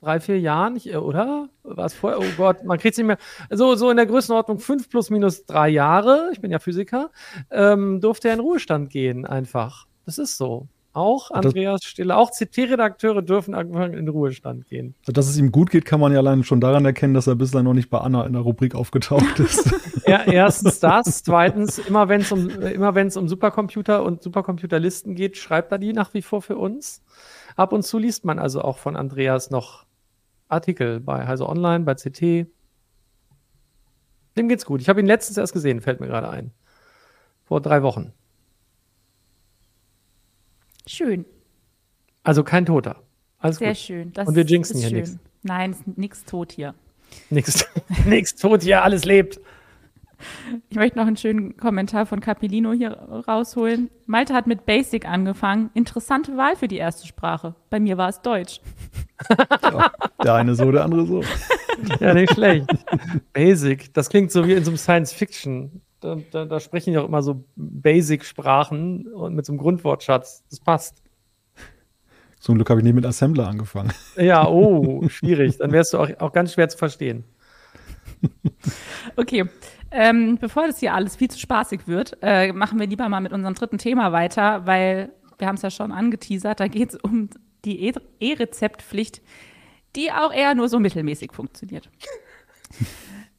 drei, vier Jahren, oder? Was vorher? Oh Gott, man kriegt es nicht mehr. So, so in der Größenordnung fünf plus minus drei Jahre, ich bin ja Physiker, ähm, durfte er in Ruhestand gehen, einfach. Das ist so. Auch Andreas Stille, auch CT-Redakteure dürfen irgendwann in Ruhestand gehen. Dass es ihm gut geht, kann man ja allein schon daran erkennen, dass er bislang noch nicht bei Anna in der Rubrik aufgetaucht ist. ja, erstens das. Zweitens, immer wenn es um, immer um Supercomputer und Supercomputerlisten geht, schreibt er die nach wie vor für uns. Ab und zu liest man also auch von Andreas noch Artikel bei Heise Online, bei CT. Dem geht's gut. Ich habe ihn letztens erst gesehen, fällt mir gerade ein. Vor drei Wochen. Schön. Also kein Toter. Alles Sehr gut. schön. Das Und wir jinxen hier nichts. Nein, ist nichts tot hier. Nix, nix tot hier, alles lebt. Ich möchte noch einen schönen Kommentar von Capilino hier rausholen. Malte hat mit Basic angefangen. Interessante Wahl für die erste Sprache. Bei mir war es Deutsch. Ja, der eine so, der andere so. Ja, nicht schlecht. Basic, das klingt so wie in so einem Science-Fiction. Da, da, da, sprechen ja auch immer so Basic-Sprachen und mit so einem Grundwortschatz. Das passt. Zum Glück habe ich nicht mit Assembler angefangen. Ja, oh, schwierig. Dann wärst du auch, auch ganz schwer zu verstehen. Okay, ähm, bevor das hier alles viel zu spaßig wird, äh, machen wir lieber mal mit unserem dritten Thema weiter, weil wir haben es ja schon angeteasert, da geht es um die E-Rezeptpflicht, die auch eher nur so mittelmäßig funktioniert.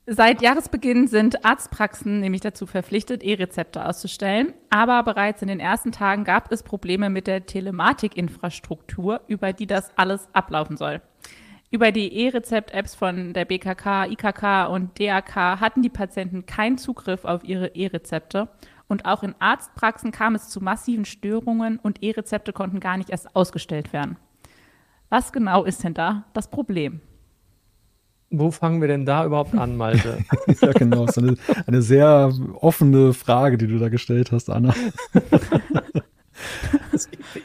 Seit Jahresbeginn sind Arztpraxen nämlich dazu verpflichtet, E-Rezepte auszustellen. Aber bereits in den ersten Tagen gab es Probleme mit der Telematikinfrastruktur, über die das alles ablaufen soll. Über die E-Rezept-Apps von der BKK, IKK und DAK hatten die Patienten keinen Zugriff auf ihre E-Rezepte. Und auch in Arztpraxen kam es zu massiven Störungen und E-Rezepte konnten gar nicht erst ausgestellt werden. Was genau ist denn da das Problem? Wo fangen wir denn da überhaupt an, Malte? ja, genau. Das ist eine, eine sehr offene Frage, die du da gestellt hast, Anna.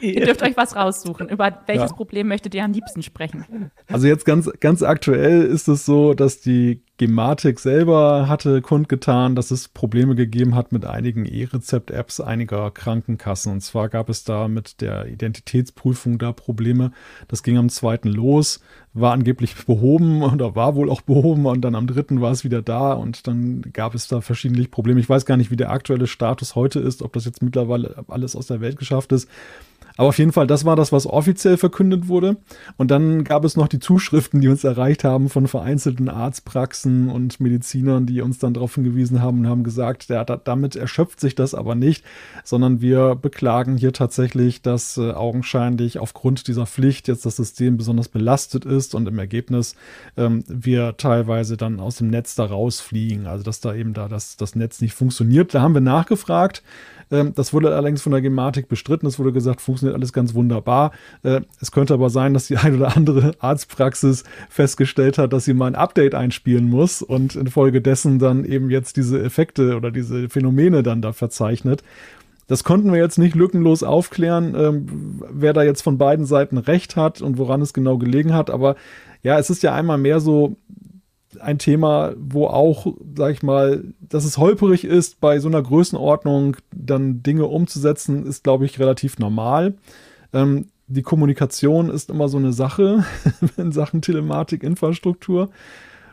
ihr dürft euch was raussuchen. Über welches ja. Problem möchtet ihr am liebsten sprechen? Also jetzt ganz, ganz aktuell ist es so, dass die Gematik selber hatte kundgetan, dass es Probleme gegeben hat mit einigen E-Rezept-Apps einiger Krankenkassen. Und zwar gab es da mit der Identitätsprüfung da Probleme. Das ging am zweiten los, war angeblich behoben oder war wohl auch behoben und dann am dritten war es wieder da und dann gab es da verschiedentlich Probleme. Ich weiß gar nicht, wie der aktuelle Status heute ist, ob das jetzt mittlerweile alles aus der Welt geschafft ist. Aber auf jeden Fall, das war das, was offiziell verkündet wurde. Und dann gab es noch die Zuschriften, die uns erreicht haben von vereinzelten Arztpraxen und Medizinern, die uns dann darauf hingewiesen haben und haben gesagt, ja, damit erschöpft sich das aber nicht, sondern wir beklagen hier tatsächlich, dass äh, augenscheinlich aufgrund dieser Pflicht jetzt das System besonders belastet ist und im Ergebnis ähm, wir teilweise dann aus dem Netz da rausfliegen. Also dass da eben da das, das Netz nicht funktioniert. Da haben wir nachgefragt. Ähm, das wurde allerdings von der Gematik bestritten. Es wurde gesagt, funktioniert alles ganz wunderbar. Äh, es könnte aber sein, dass die ein oder andere Arztpraxis festgestellt hat, dass sie mal ein Update einspielen muss und infolgedessen dann eben jetzt diese Effekte oder diese Phänomene dann da verzeichnet. Das konnten wir jetzt nicht lückenlos aufklären, ähm, wer da jetzt von beiden Seiten recht hat und woran es genau gelegen hat. Aber ja, es ist ja einmal mehr so, ein Thema, wo auch, sag ich mal, dass es holperig ist, bei so einer Größenordnung dann Dinge umzusetzen, ist, glaube ich, relativ normal. Ähm, die Kommunikation ist immer so eine Sache in Sachen Telematik, Infrastruktur.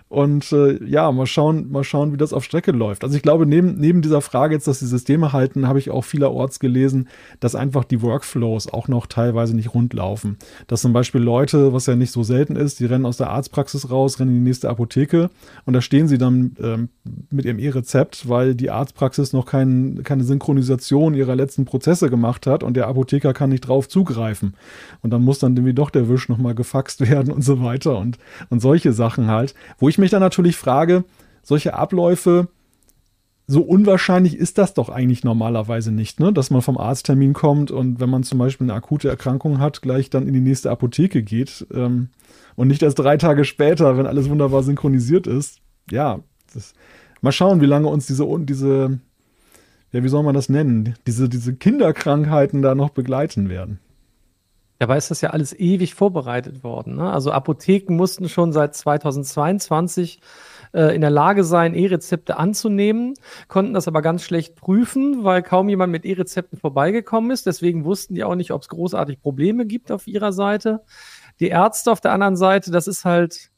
Und äh, ja, mal schauen, mal schauen, wie das auf Strecke läuft. Also ich glaube, neben, neben dieser Frage jetzt, dass die Systeme halten, habe ich auch vielerorts gelesen, dass einfach die Workflows auch noch teilweise nicht rund laufen. Dass zum Beispiel Leute, was ja nicht so selten ist, die rennen aus der Arztpraxis raus, rennen in die nächste Apotheke und da stehen sie dann ähm, mit ihrem E-Rezept, weil die Arztpraxis noch kein, keine Synchronisation ihrer letzten Prozesse gemacht hat und der Apotheker kann nicht drauf zugreifen. Und dann muss dann irgendwie doch der Wisch nochmal gefaxt werden und so weiter und, und solche Sachen halt, wo ich mich dann natürlich frage, solche Abläufe, so unwahrscheinlich ist das doch eigentlich normalerweise nicht, ne? dass man vom Arzttermin kommt und wenn man zum Beispiel eine akute Erkrankung hat, gleich dann in die nächste Apotheke geht ähm, und nicht erst drei Tage später, wenn alles wunderbar synchronisiert ist. Ja, das, mal schauen, wie lange uns diese, diese, ja, wie soll man das nennen, diese, diese Kinderkrankheiten da noch begleiten werden. Dabei ist das ja alles ewig vorbereitet worden. Ne? Also Apotheken mussten schon seit 2022 äh, in der Lage sein, E-Rezepte anzunehmen, konnten das aber ganz schlecht prüfen, weil kaum jemand mit E-Rezepten vorbeigekommen ist. Deswegen wussten die auch nicht, ob es großartig Probleme gibt auf ihrer Seite. Die Ärzte auf der anderen Seite, das ist halt,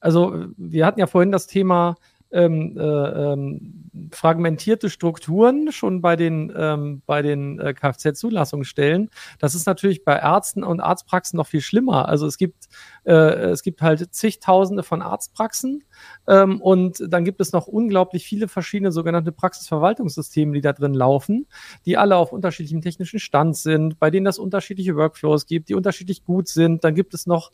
also wir hatten ja vorhin das Thema ähm, äh, ähm, fragmentierte Strukturen schon bei den, ähm, bei den äh, Kfz-Zulassungsstellen. Das ist natürlich bei Ärzten und Arztpraxen noch viel schlimmer. Also es gibt, äh, es gibt halt zigtausende von Arztpraxen ähm, und dann gibt es noch unglaublich viele verschiedene sogenannte Praxisverwaltungssysteme, die da drin laufen, die alle auf unterschiedlichem technischen Stand sind, bei denen das unterschiedliche Workflows gibt, die unterschiedlich gut sind. Dann gibt es noch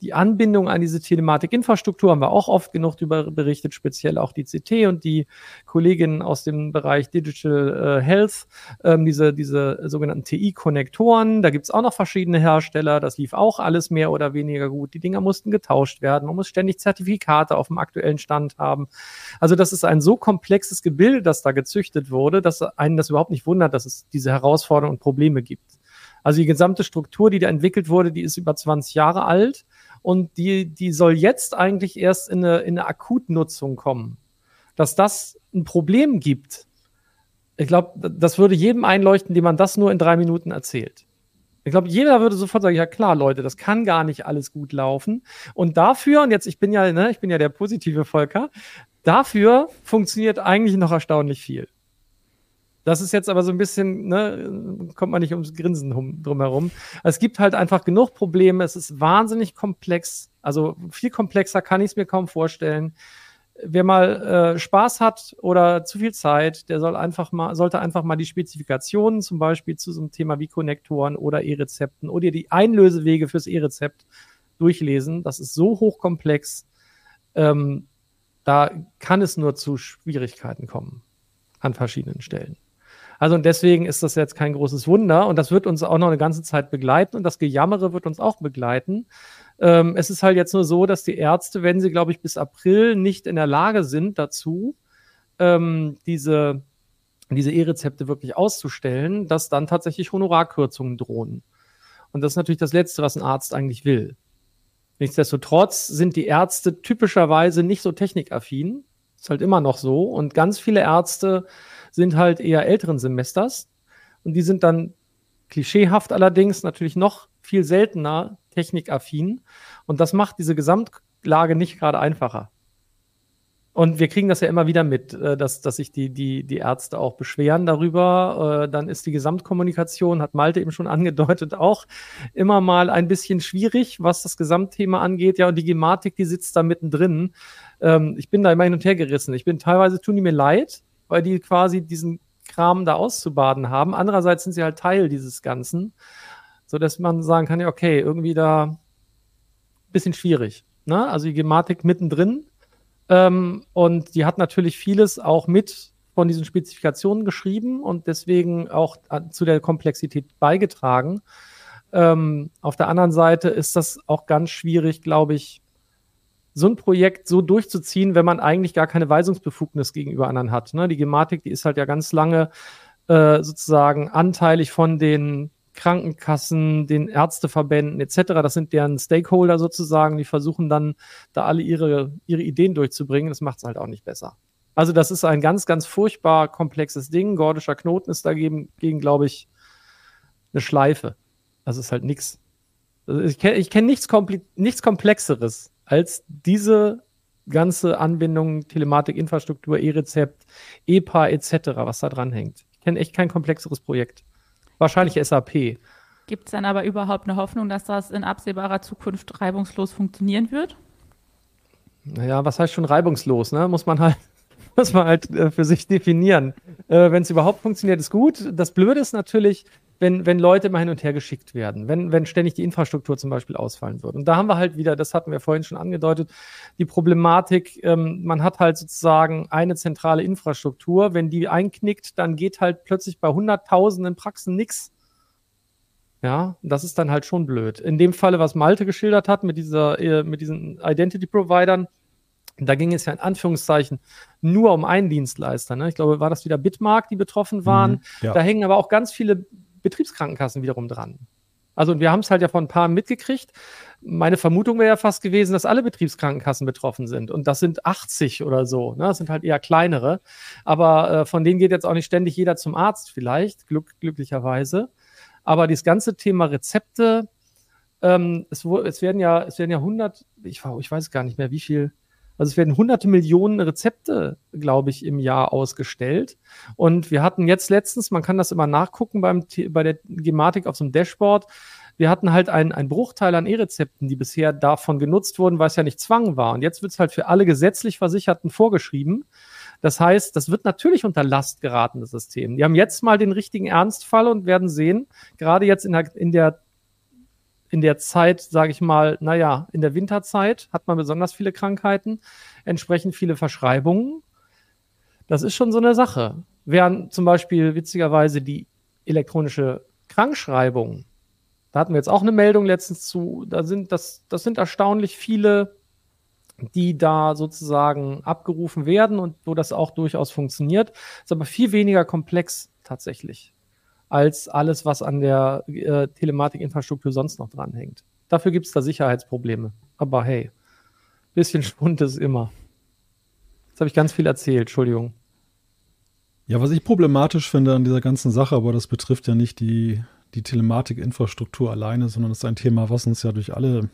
die Anbindung an diese Telematikinfrastruktur haben wir auch oft genug darüber berichtet, speziell auch die CT und die Kolleginnen aus dem Bereich Digital äh, Health, ähm, diese, diese sogenannten TI-Konnektoren. Da gibt's auch noch verschiedene Hersteller. Das lief auch alles mehr oder weniger gut. Die Dinger mussten getauscht werden. Man muss ständig Zertifikate auf dem aktuellen Stand haben. Also das ist ein so komplexes Gebilde, das da gezüchtet wurde, dass einen das überhaupt nicht wundert, dass es diese Herausforderungen und Probleme gibt. Also die gesamte Struktur, die da entwickelt wurde, die ist über 20 Jahre alt und die, die soll jetzt eigentlich erst in eine, in eine Akutnutzung kommen. Dass das ein Problem gibt, ich glaube, das würde jedem einleuchten, dem man das nur in drei Minuten erzählt. Ich glaube, jeder würde sofort sagen, ja klar, Leute, das kann gar nicht alles gut laufen. Und dafür, und jetzt, ich bin ja, ne, ich bin ja der positive Volker, dafür funktioniert eigentlich noch erstaunlich viel. Das ist jetzt aber so ein bisschen, ne, kommt man nicht ums Grinsen drumherum. Es gibt halt einfach genug Probleme. Es ist wahnsinnig komplex. Also viel komplexer kann ich es mir kaum vorstellen. Wer mal äh, Spaß hat oder zu viel Zeit, der soll einfach mal, sollte einfach mal die Spezifikationen zum Beispiel zu so einem Thema wie Konnektoren oder E-Rezepten oder die Einlösewege fürs E-Rezept durchlesen. Das ist so hochkomplex. Ähm, da kann es nur zu Schwierigkeiten kommen an verschiedenen Stellen. Also und deswegen ist das jetzt kein großes Wunder und das wird uns auch noch eine ganze Zeit begleiten und das Gejammere wird uns auch begleiten. Ähm, es ist halt jetzt nur so, dass die Ärzte, wenn sie, glaube ich, bis April nicht in der Lage sind dazu, ähm, diese diese E-Rezepte wirklich auszustellen, dass dann tatsächlich Honorarkürzungen drohen. Und das ist natürlich das Letzte, was ein Arzt eigentlich will. Nichtsdestotrotz sind die Ärzte typischerweise nicht so technikaffin. Ist halt immer noch so. Und ganz viele Ärzte sind halt eher älteren Semesters und die sind dann klischeehaft allerdings natürlich noch viel seltener technikaffin und das macht diese Gesamtlage nicht gerade einfacher. Und wir kriegen das ja immer wieder mit, äh, dass, dass sich die, die, die Ärzte auch beschweren darüber. Äh, dann ist die Gesamtkommunikation, hat Malte eben schon angedeutet, auch immer mal ein bisschen schwierig, was das Gesamtthema angeht. Ja, und die Gematik, die sitzt da mittendrin. Ähm, ich bin da immer hin und her gerissen. Ich bin teilweise, tun die mir leid, weil die quasi diesen Kram da auszubaden haben. Andererseits sind sie halt Teil dieses Ganzen, so dass man sagen kann, ja, okay, irgendwie da ein bisschen schwierig. Ne? Also die Gematik mittendrin. Ähm, und die hat natürlich vieles auch mit von diesen Spezifikationen geschrieben und deswegen auch zu der Komplexität beigetragen. Ähm, auf der anderen Seite ist das auch ganz schwierig, glaube ich, so ein Projekt so durchzuziehen, wenn man eigentlich gar keine Weisungsbefugnis gegenüber anderen hat. Ne? Die Gematik, die ist halt ja ganz lange äh, sozusagen anteilig von den Krankenkassen, den Ärzteverbänden etc. Das sind deren Stakeholder sozusagen, die versuchen dann da alle ihre, ihre Ideen durchzubringen. Das macht es halt auch nicht besser. Also das ist ein ganz, ganz furchtbar komplexes Ding. Gordischer Knoten ist dagegen, gegen, glaube ich, eine Schleife. Das ist halt nichts. Also ich kenne kenn nichts, nichts Komplexeres als diese ganze Anbindung, Telematik, Infrastruktur, E-Rezept, EPA etc., was da dran hängt. Ich kenne echt kein komplexeres Projekt. Wahrscheinlich SAP. Gibt es dann aber überhaupt eine Hoffnung, dass das in absehbarer Zukunft reibungslos funktionieren wird? Naja, was heißt schon reibungslos? Ne? Muss man halt, muss man halt äh, für sich definieren. Äh, Wenn es überhaupt funktioniert, ist gut. Das Blöde ist natürlich, wenn, wenn Leute immer hin und her geschickt werden, wenn, wenn ständig die Infrastruktur zum Beispiel ausfallen würde. Und da haben wir halt wieder, das hatten wir vorhin schon angedeutet, die Problematik, ähm, man hat halt sozusagen eine zentrale Infrastruktur. Wenn die einknickt, dann geht halt plötzlich bei hunderttausenden Praxen nichts. Ja, das ist dann halt schon blöd. In dem Falle, was Malte geschildert hat mit dieser, äh, mit diesen Identity-Providern, da ging es ja in Anführungszeichen nur um einen Dienstleister. Ne? Ich glaube, war das wieder Bitmark, die betroffen waren. Mhm, ja. Da hängen aber auch ganz viele Betriebskrankenkassen wiederum dran. Also wir haben es halt ja von ein paar mitgekriegt. Meine Vermutung wäre ja fast gewesen, dass alle Betriebskrankenkassen betroffen sind. Und das sind 80 oder so. Ne? Das sind halt eher kleinere. Aber äh, von denen geht jetzt auch nicht ständig jeder zum Arzt vielleicht, glück, glücklicherweise. Aber das ganze Thema Rezepte, ähm, es, es, werden ja, es werden ja 100, ich, ich weiß gar nicht mehr, wie viel, also es werden hunderte Millionen Rezepte, glaube ich, im Jahr ausgestellt. Und wir hatten jetzt letztens, man kann das immer nachgucken beim, bei der Gematik auf so einem Dashboard, wir hatten halt einen, Bruchteil an E-Rezepten, die bisher davon genutzt wurden, weil es ja nicht Zwang war. Und jetzt wird es halt für alle gesetzlich Versicherten vorgeschrieben. Das heißt, das wird natürlich unter Last geraten, das System. Die haben jetzt mal den richtigen Ernstfall und werden sehen, gerade jetzt in der, in der in der Zeit, sage ich mal, naja, in der Winterzeit hat man besonders viele Krankheiten, entsprechend viele Verschreibungen. Das ist schon so eine Sache. Während zum Beispiel witzigerweise die elektronische Krankschreibung, da hatten wir jetzt auch eine Meldung letztens zu, da sind das, das sind erstaunlich viele, die da sozusagen abgerufen werden und wo das auch durchaus funktioniert. Ist aber viel weniger komplex tatsächlich als alles, was an der äh, Telematikinfrastruktur sonst noch dranhängt. Dafür gibt es da Sicherheitsprobleme. Aber hey, bisschen Schwund ist immer. Jetzt habe ich ganz viel erzählt, Entschuldigung. Ja, was ich problematisch finde an dieser ganzen Sache, aber das betrifft ja nicht die, die Telematikinfrastruktur alleine, sondern das ist ein Thema, was uns ja durch alle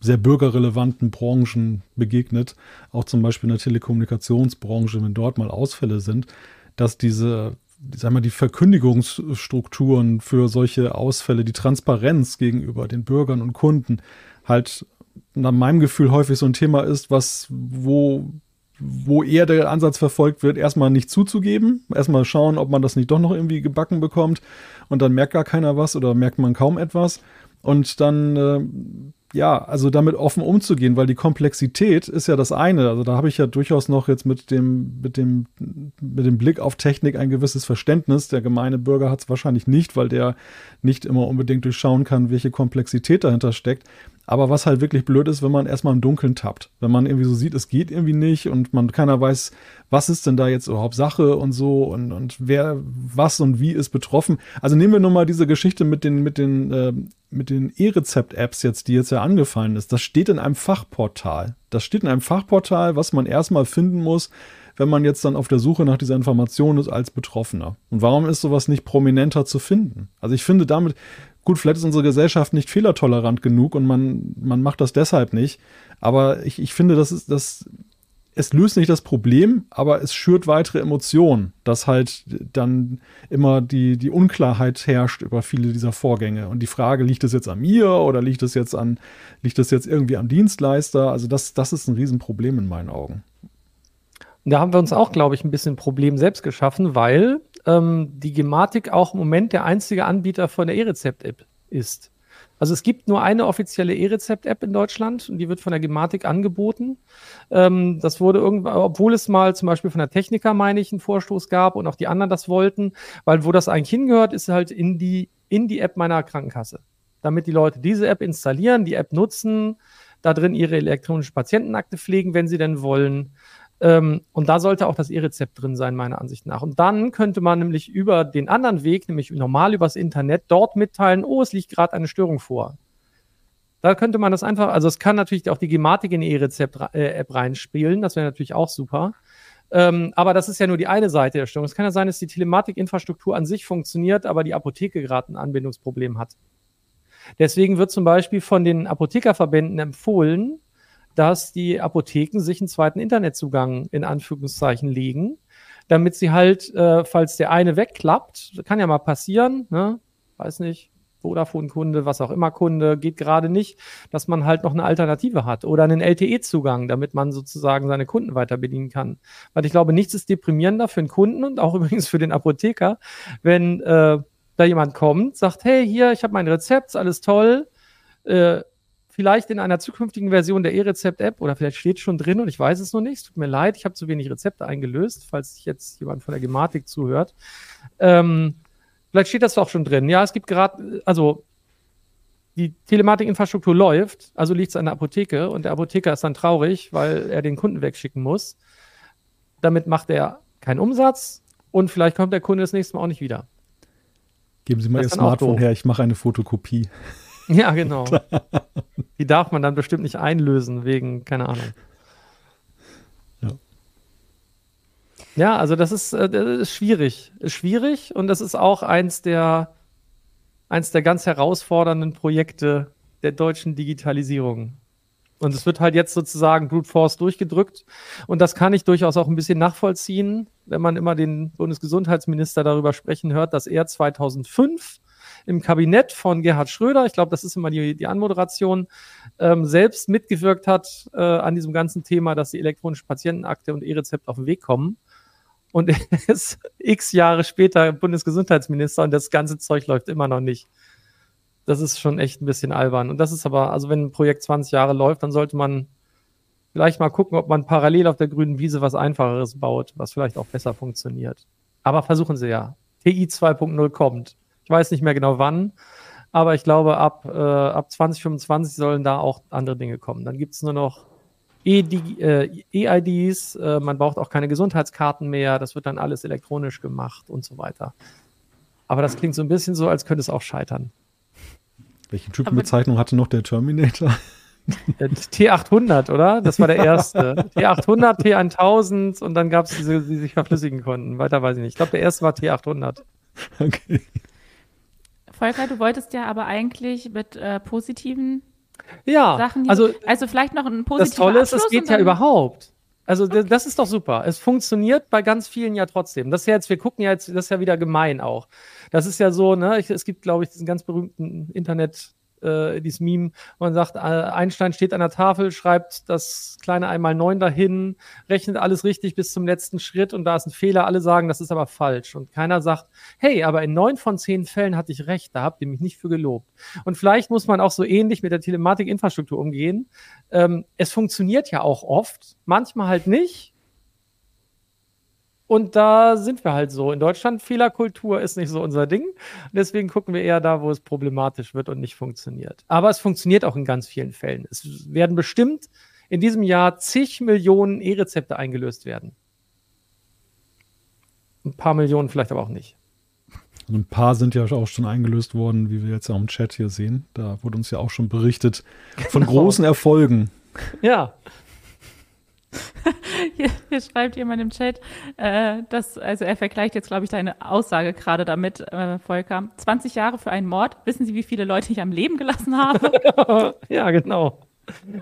sehr bürgerrelevanten Branchen begegnet, auch zum Beispiel in der Telekommunikationsbranche, wenn dort mal Ausfälle sind, dass diese sag mal, die Verkündigungsstrukturen für solche Ausfälle, die Transparenz gegenüber den Bürgern und Kunden halt nach meinem Gefühl häufig so ein Thema ist, was, wo, wo eher der Ansatz verfolgt wird, erstmal nicht zuzugeben, erstmal schauen, ob man das nicht doch noch irgendwie gebacken bekommt. Und dann merkt gar keiner was oder merkt man kaum etwas. Und dann äh, ja, also damit offen umzugehen, weil die Komplexität ist ja das eine. Also da habe ich ja durchaus noch jetzt mit dem, mit dem, mit dem Blick auf Technik ein gewisses Verständnis. Der gemeine Bürger hat es wahrscheinlich nicht, weil der nicht immer unbedingt durchschauen kann, welche Komplexität dahinter steckt. Aber was halt wirklich blöd ist, wenn man erstmal im Dunkeln tappt. Wenn man irgendwie so sieht, es geht irgendwie nicht und man keiner weiß, was ist denn da jetzt überhaupt Sache und so und, und wer, was und wie ist betroffen. Also nehmen wir nur mal diese Geschichte mit den, mit den, äh, mit den E-Rezept-Apps jetzt, die jetzt ja angefallen ist. Das steht in einem Fachportal. Das steht in einem Fachportal, was man erstmal finden muss, wenn man jetzt dann auf der Suche nach dieser Information ist als Betroffener. Und warum ist sowas nicht prominenter zu finden? Also ich finde damit, Gut, vielleicht ist unsere Gesellschaft nicht fehlertolerant genug und man, man macht das deshalb nicht. Aber ich, ich finde, das ist, das, es löst nicht das Problem, aber es schürt weitere Emotionen, dass halt dann immer die, die Unklarheit herrscht über viele dieser Vorgänge. Und die Frage, liegt es jetzt an mir oder liegt es jetzt an, liegt es jetzt irgendwie am Dienstleister? Also das, das ist ein Riesenproblem in meinen Augen. Da haben wir uns auch, glaube ich, ein bisschen Problem selbst geschaffen, weil ähm, die Gematik auch im Moment der einzige Anbieter von der E-Rezept-App ist. Also es gibt nur eine offizielle E-Rezept-App in Deutschland und die wird von der Gematik angeboten. Ähm, das wurde irgendwann, obwohl es mal zum Beispiel von der Techniker, meine ich, einen Vorstoß gab und auch die anderen das wollten, weil wo das eigentlich hingehört, ist halt in die, in die App meiner Krankenkasse. Damit die Leute diese App installieren, die App nutzen, da drin ihre elektronische Patientenakte pflegen, wenn sie denn wollen. Ähm, und da sollte auch das E-Rezept drin sein, meiner Ansicht nach. Und dann könnte man nämlich über den anderen Weg, nämlich normal übers Internet, dort mitteilen, oh, es liegt gerade eine Störung vor. Da könnte man das einfach, also es kann natürlich auch die Gematik in die E-Rezept-App äh, reinspielen, das wäre natürlich auch super. Ähm, aber das ist ja nur die eine Seite der Störung. Es kann ja sein, dass die Telematikinfrastruktur an sich funktioniert, aber die Apotheke gerade ein Anbindungsproblem hat. Deswegen wird zum Beispiel von den Apothekerverbänden empfohlen, dass die Apotheken sich einen zweiten Internetzugang in Anführungszeichen legen, damit sie halt, äh, falls der eine wegklappt, kann ja mal passieren, ne? weiß nicht, Vodafone-Kunde, was auch immer Kunde, geht gerade nicht, dass man halt noch eine Alternative hat oder einen LTE-Zugang, damit man sozusagen seine Kunden weiter bedienen kann. Weil ich glaube, nichts ist deprimierender für den Kunden und auch übrigens für den Apotheker, wenn äh, da jemand kommt, sagt, hey, hier, ich habe mein Rezept, alles toll, äh, vielleicht in einer zukünftigen Version der E-Rezept-App oder vielleicht steht schon drin und ich weiß es noch nicht. Tut mir leid, ich habe zu wenig Rezepte eingelöst, falls sich jetzt jemand von der Gematik zuhört. Ähm, vielleicht steht das doch schon drin. Ja, es gibt gerade, also die Telematikinfrastruktur läuft, also liegt es an der Apotheke und der Apotheker ist dann traurig, weil er den Kunden wegschicken muss. Damit macht er keinen Umsatz und vielleicht kommt der Kunde das nächste Mal auch nicht wieder. Geben Sie mal Ihr Smartphone her, ich mache eine Fotokopie. Ja, genau. Die darf man dann bestimmt nicht einlösen, wegen, keine Ahnung. Ja, ja also das ist, äh, das ist schwierig. Ist schwierig und das ist auch eins der, eins der ganz herausfordernden Projekte der deutschen Digitalisierung. Und es wird halt jetzt sozusagen Brute Force durchgedrückt. Und das kann ich durchaus auch ein bisschen nachvollziehen, wenn man immer den Bundesgesundheitsminister darüber sprechen hört, dass er 2005 im Kabinett von Gerhard Schröder, ich glaube, das ist immer die, die Anmoderation, ähm, selbst mitgewirkt hat äh, an diesem ganzen Thema, dass die elektronische Patientenakte und E-Rezept auf den Weg kommen. Und er ist x Jahre später Bundesgesundheitsminister und das ganze Zeug läuft immer noch nicht. das ist schon echt ein bisschen albern. Und das ist aber, also wenn ein Projekt 20 Jahre läuft, dann sollte man vielleicht mal gucken, ob man parallel auf der grünen Wiese was Einfacheres baut, was vielleicht auch besser funktioniert. Aber versuchen Sie ja. TI 2.0 kommt. Ich weiß nicht mehr genau wann, aber ich glaube, ab, äh, ab 2025 sollen da auch andere Dinge kommen. Dann gibt es nur noch E-IDs, äh, äh, man braucht auch keine Gesundheitskarten mehr, das wird dann alles elektronisch gemacht und so weiter. Aber das klingt so ein bisschen so, als könnte es auch scheitern. Welche Typenbezeichnung hatte noch der Terminator? T800, oder? Das war der erste. T800, T1000 und dann gab es diese, die sich verflüssigen konnten. Weiter weiß ich nicht. Ich glaube, der erste war T800. Okay. Volker, du wolltest ja aber eigentlich mit äh, positiven ja, Sachen. also, also vielleicht noch ein positives. Das Tolle ist, es geht ja überhaupt. Also okay. das ist doch super. Es funktioniert bei ganz vielen ja trotzdem. Das ist ja jetzt, wir gucken ja jetzt, das ist ja wieder gemein auch. Das ist ja so, ne, ich, es gibt, glaube ich, diesen ganz berühmten Internet- äh, dieses Meme, wo man sagt, äh, Einstein steht an der Tafel, schreibt das kleine einmal neun dahin, rechnet alles richtig bis zum letzten Schritt und da ist ein Fehler. Alle sagen, das ist aber falsch. Und keiner sagt, hey, aber in neun von zehn Fällen hatte ich recht, da habt ihr mich nicht für gelobt. Und vielleicht muss man auch so ähnlich mit der Telematikinfrastruktur umgehen. Ähm, es funktioniert ja auch oft, manchmal halt nicht. Und da sind wir halt so. In Deutschland, Fehlerkultur ist nicht so unser Ding. Deswegen gucken wir eher da, wo es problematisch wird und nicht funktioniert. Aber es funktioniert auch in ganz vielen Fällen. Es werden bestimmt in diesem Jahr zig Millionen E-Rezepte eingelöst werden. Ein paar Millionen vielleicht aber auch nicht. Also ein paar sind ja auch schon eingelöst worden, wie wir jetzt auch im Chat hier sehen. Da wurde uns ja auch schon berichtet von genau. großen Erfolgen. Ja, hier, hier, schreibt jemand im Chat, äh, dass, also er vergleicht jetzt, glaube ich, deine Aussage gerade damit, äh, Volker. 20 Jahre für einen Mord. Wissen Sie, wie viele Leute ich am Leben gelassen habe? ja, genau.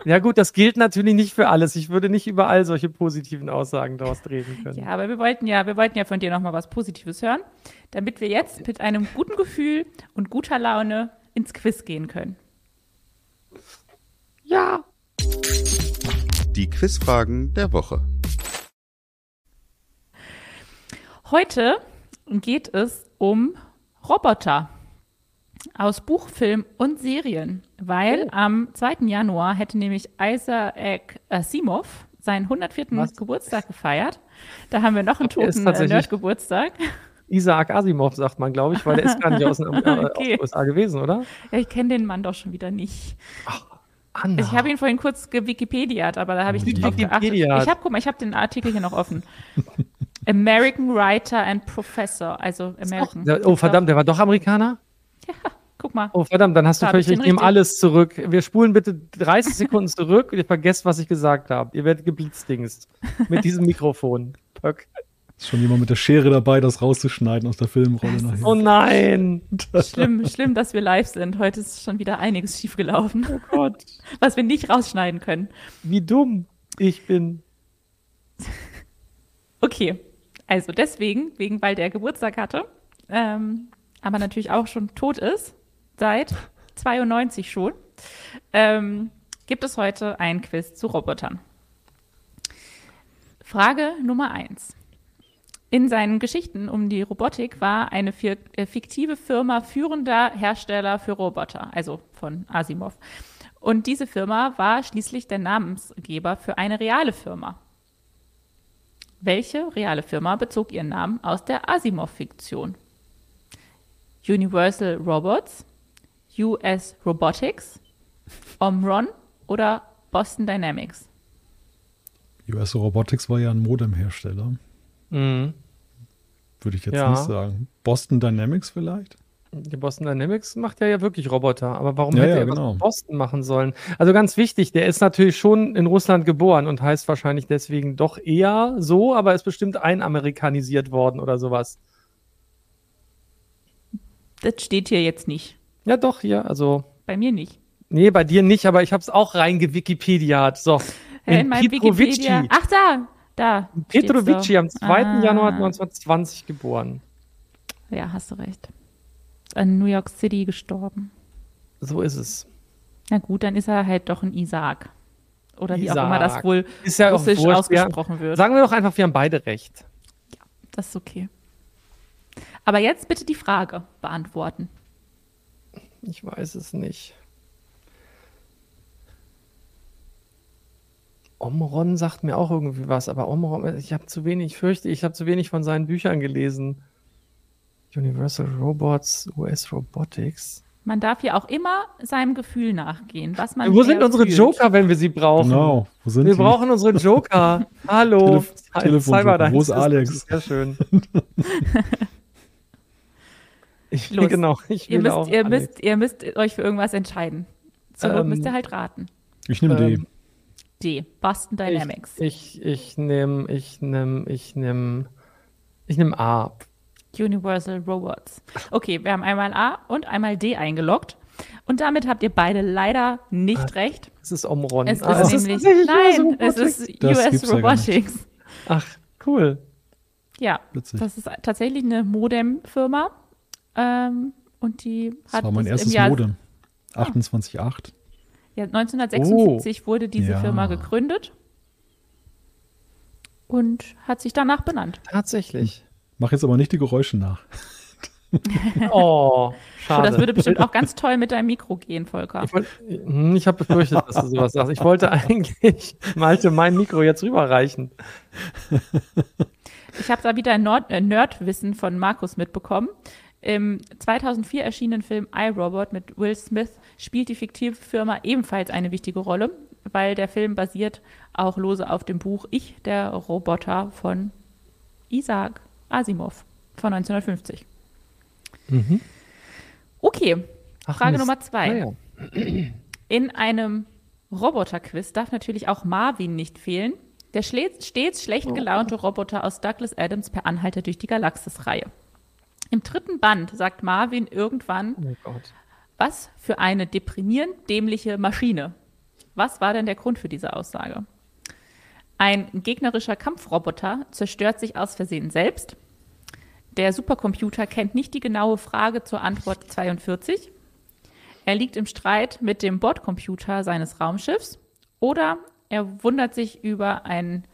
Ja gut, das gilt natürlich nicht für alles. Ich würde nicht überall solche positiven Aussagen daraus treten können. Ja, aber wir wollten ja, wir wollten ja von dir nochmal was Positives hören, damit wir jetzt mit einem guten Gefühl und guter Laune ins Quiz gehen können. Ja. Die Quizfragen der Woche. Heute geht es um Roboter aus Buch, Film und Serien, weil oh. am 2. Januar hätte nämlich Isaac Asimov seinen 104. Was? Geburtstag gefeiert. Da haben wir noch einen toten äh, Nerd-Geburtstag. Isaac Asimov sagt man, glaube ich, weil der ist gar nicht aus den okay. USA gewesen, oder? Ja, ich kenne den Mann doch schon wieder nicht. Ach, Anna. Ich habe ihn vorhin kurz gewikipediat, aber da habe ich nicht drauf geachtet. Ich habe, guck mal, ich habe den Artikel hier noch offen. American Writer and Professor, also American. Auch, oh, verdammt, der war doch Amerikaner? Ja, guck mal. Oh, verdammt, dann hast du völlig recht. Ich nehme alles zurück. Wir spulen bitte 30 Sekunden zurück und ihr vergesst, was ich gesagt habe. Ihr werdet geblitzdingst. Mit diesem Mikrofon. Pöck. Ist schon jemand mit der Schere dabei, das rauszuschneiden aus der Filmrolle nachher. Oh nein! schlimm, schlimm, dass wir live sind. Heute ist schon wieder einiges schiefgelaufen. Oh Gott. Was wir nicht rausschneiden können. Wie dumm ich bin. Okay. Also deswegen, wegen, weil der Geburtstag hatte, ähm, aber natürlich auch schon tot ist, seit 92 schon, ähm, gibt es heute ein Quiz zu Robotern. Frage Nummer eins. In seinen Geschichten um die Robotik war eine äh, fiktive Firma führender Hersteller für Roboter, also von Asimov. Und diese Firma war schließlich der Namensgeber für eine reale Firma. Welche reale Firma bezog ihren Namen aus der Asimov-Fiktion? Universal Robots, US Robotics, Omron oder Boston Dynamics? US Robotics war ja ein Modemhersteller. Mhm. Würde ich jetzt ja. nicht sagen. Boston Dynamics vielleicht? Die Boston Dynamics macht ja ja wirklich Roboter, aber warum ja, hätte ja, er genau. Boston machen sollen? Also ganz wichtig, der ist natürlich schon in Russland geboren und heißt wahrscheinlich deswegen doch eher so, aber ist bestimmt einamerikanisiert worden oder sowas. Das steht hier jetzt nicht. Ja, doch, hier, also. Bei mir nicht. Nee, bei dir nicht, aber ich habe es auch reingewikipediat. So. In, in meinem Wikipedia. Ach da, da. Petrovici am 2. Ah. Januar 1920 geboren. Ja, hast du recht. In New York City gestorben. So ist es. Na gut, dann ist er halt doch ein Isaac. Oder Isaac. wie auch immer das wohl ist ja russisch ausgesprochen wir, wird. Sagen wir doch einfach, wir haben beide recht. Ja, das ist okay. Aber jetzt bitte die Frage beantworten. Ich weiß es nicht. Omron sagt mir auch irgendwie was, aber Omron, ich habe zu wenig, ich fürchte, ich habe zu wenig von seinen Büchern gelesen. Universal Robots, US Robotics. Man darf ja auch immer seinem Gefühl nachgehen, was man Wo sind unsere fühlt. Joker, wenn wir sie brauchen? Genau, wo sind Wir die? brauchen unsere Joker. Hallo. Telef-. Cyberdyne Wo ist Alex? Sehr schön. ich, Los. Genau, ich Ihr will müsst, auch ihr, Alex. müsst, ihr müsst euch für irgendwas entscheiden. Not Ähm, müsst ihr halt raten. Ich nehme Ähm, D. Boston Dynamics. Ich, ich nehme, ich nehme, ich nehme, ich nehme A. Universal Robots. Okay, wir haben einmal A und einmal D eingeloggt. Und damit habt ihr beide leider nicht recht. Es ist Omron. Es Ah, ist es nämlich. tatsächlich nein, US es ist Das US gibt's ja. Robotics. Ach, cool. Ja, Witzig. das ist tatsächlich eine Modem-Firma. Ähm, und die Das hat war mein es erstes im Jahr, Modem. 28.8. Ja, 1976 wurde diese Ja. Firma gegründet und hat sich danach benannt. Tatsächlich. Mach jetzt aber nicht die Geräusche nach. Oh, So, schade. das würde bestimmt auch ganz toll mit deinem Mikro gehen, Volker. Ich, Hm, ich habe befürchtet, dass du sowas sagst. Ich wollte eigentlich Malte mein Mikro jetzt rüberreichen. Ich habe da wieder Nord äh, Nerdwissen von Markus mitbekommen. Im 2004 erschienenen Film iRobot mit Will Smith spielt die fiktive Firma ebenfalls eine wichtige Rolle, weil der Film basiert auch lose auf dem Buch Ich, der Roboter von Isaac Asimov von 1950. Okay, Ach, Frage Mist. Nummer zwei. Ah, ja. In einem Roboterquiz darf natürlich auch Marvin nicht fehlen. Der stets schlecht gelaunte Roboter aus Douglas Adams per Anhalter durch die Galaxis-Reihe. Im dritten Band sagt Marvin irgendwann, Oh was für eine deprimierend dämliche Maschine. Was war denn der Grund für diese Aussage? Ein gegnerischer Kampfroboter zerstört sich aus Versehen selbst. Der Supercomputer kennt nicht die genaue Frage zur Antwort 42. Er liegt im Streit mit dem Bordcomputer seines Raumschiffs. Oder er wundert sich über einen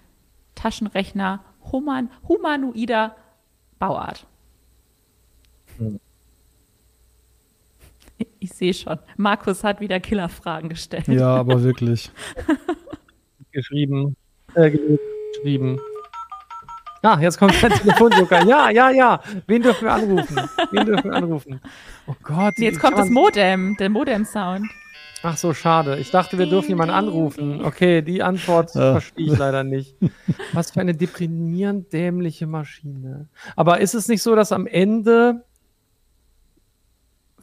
Taschenrechner human humanoider Bauart. Ich sehe schon. Markus hat wieder Killerfragen gestellt. Ja, aber wirklich. Geschrieben. Äh, ge- geschrieben. Ah, jetzt kommt der Telefonjoker. Ja, ja, ja. Wen dürfen wir anrufen? Wen dürfen wir anrufen? Oh Gott. Jetzt kommt das Modem, der Modem-Sound. Ach so, schade. Ich dachte, wir dürfen jemanden anrufen. Okay, die Antwort Ja. verstehe ich leider nicht. Was für eine deprimierend dämliche Maschine. Aber ist es nicht so, dass am Ende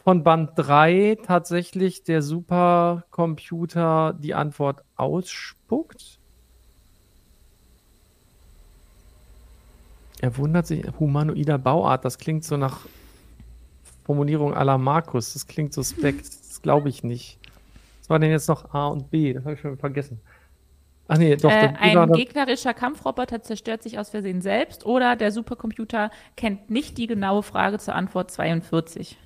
von Band 3 tatsächlich der Supercomputer die Antwort ausspuckt? Er wundert sich, humanoider Bauart, das klingt so nach Formulierung la Markus. Das klingt suspekt. Das glaube ich nicht. Was war denn jetzt noch A und B? Das habe ich schon vergessen. Ach nee, doch. Äh, ein gegnerischer Kampfroboter zerstört sich aus Versehen selbst oder der Supercomputer kennt nicht die genaue Frage zur Antwort 42.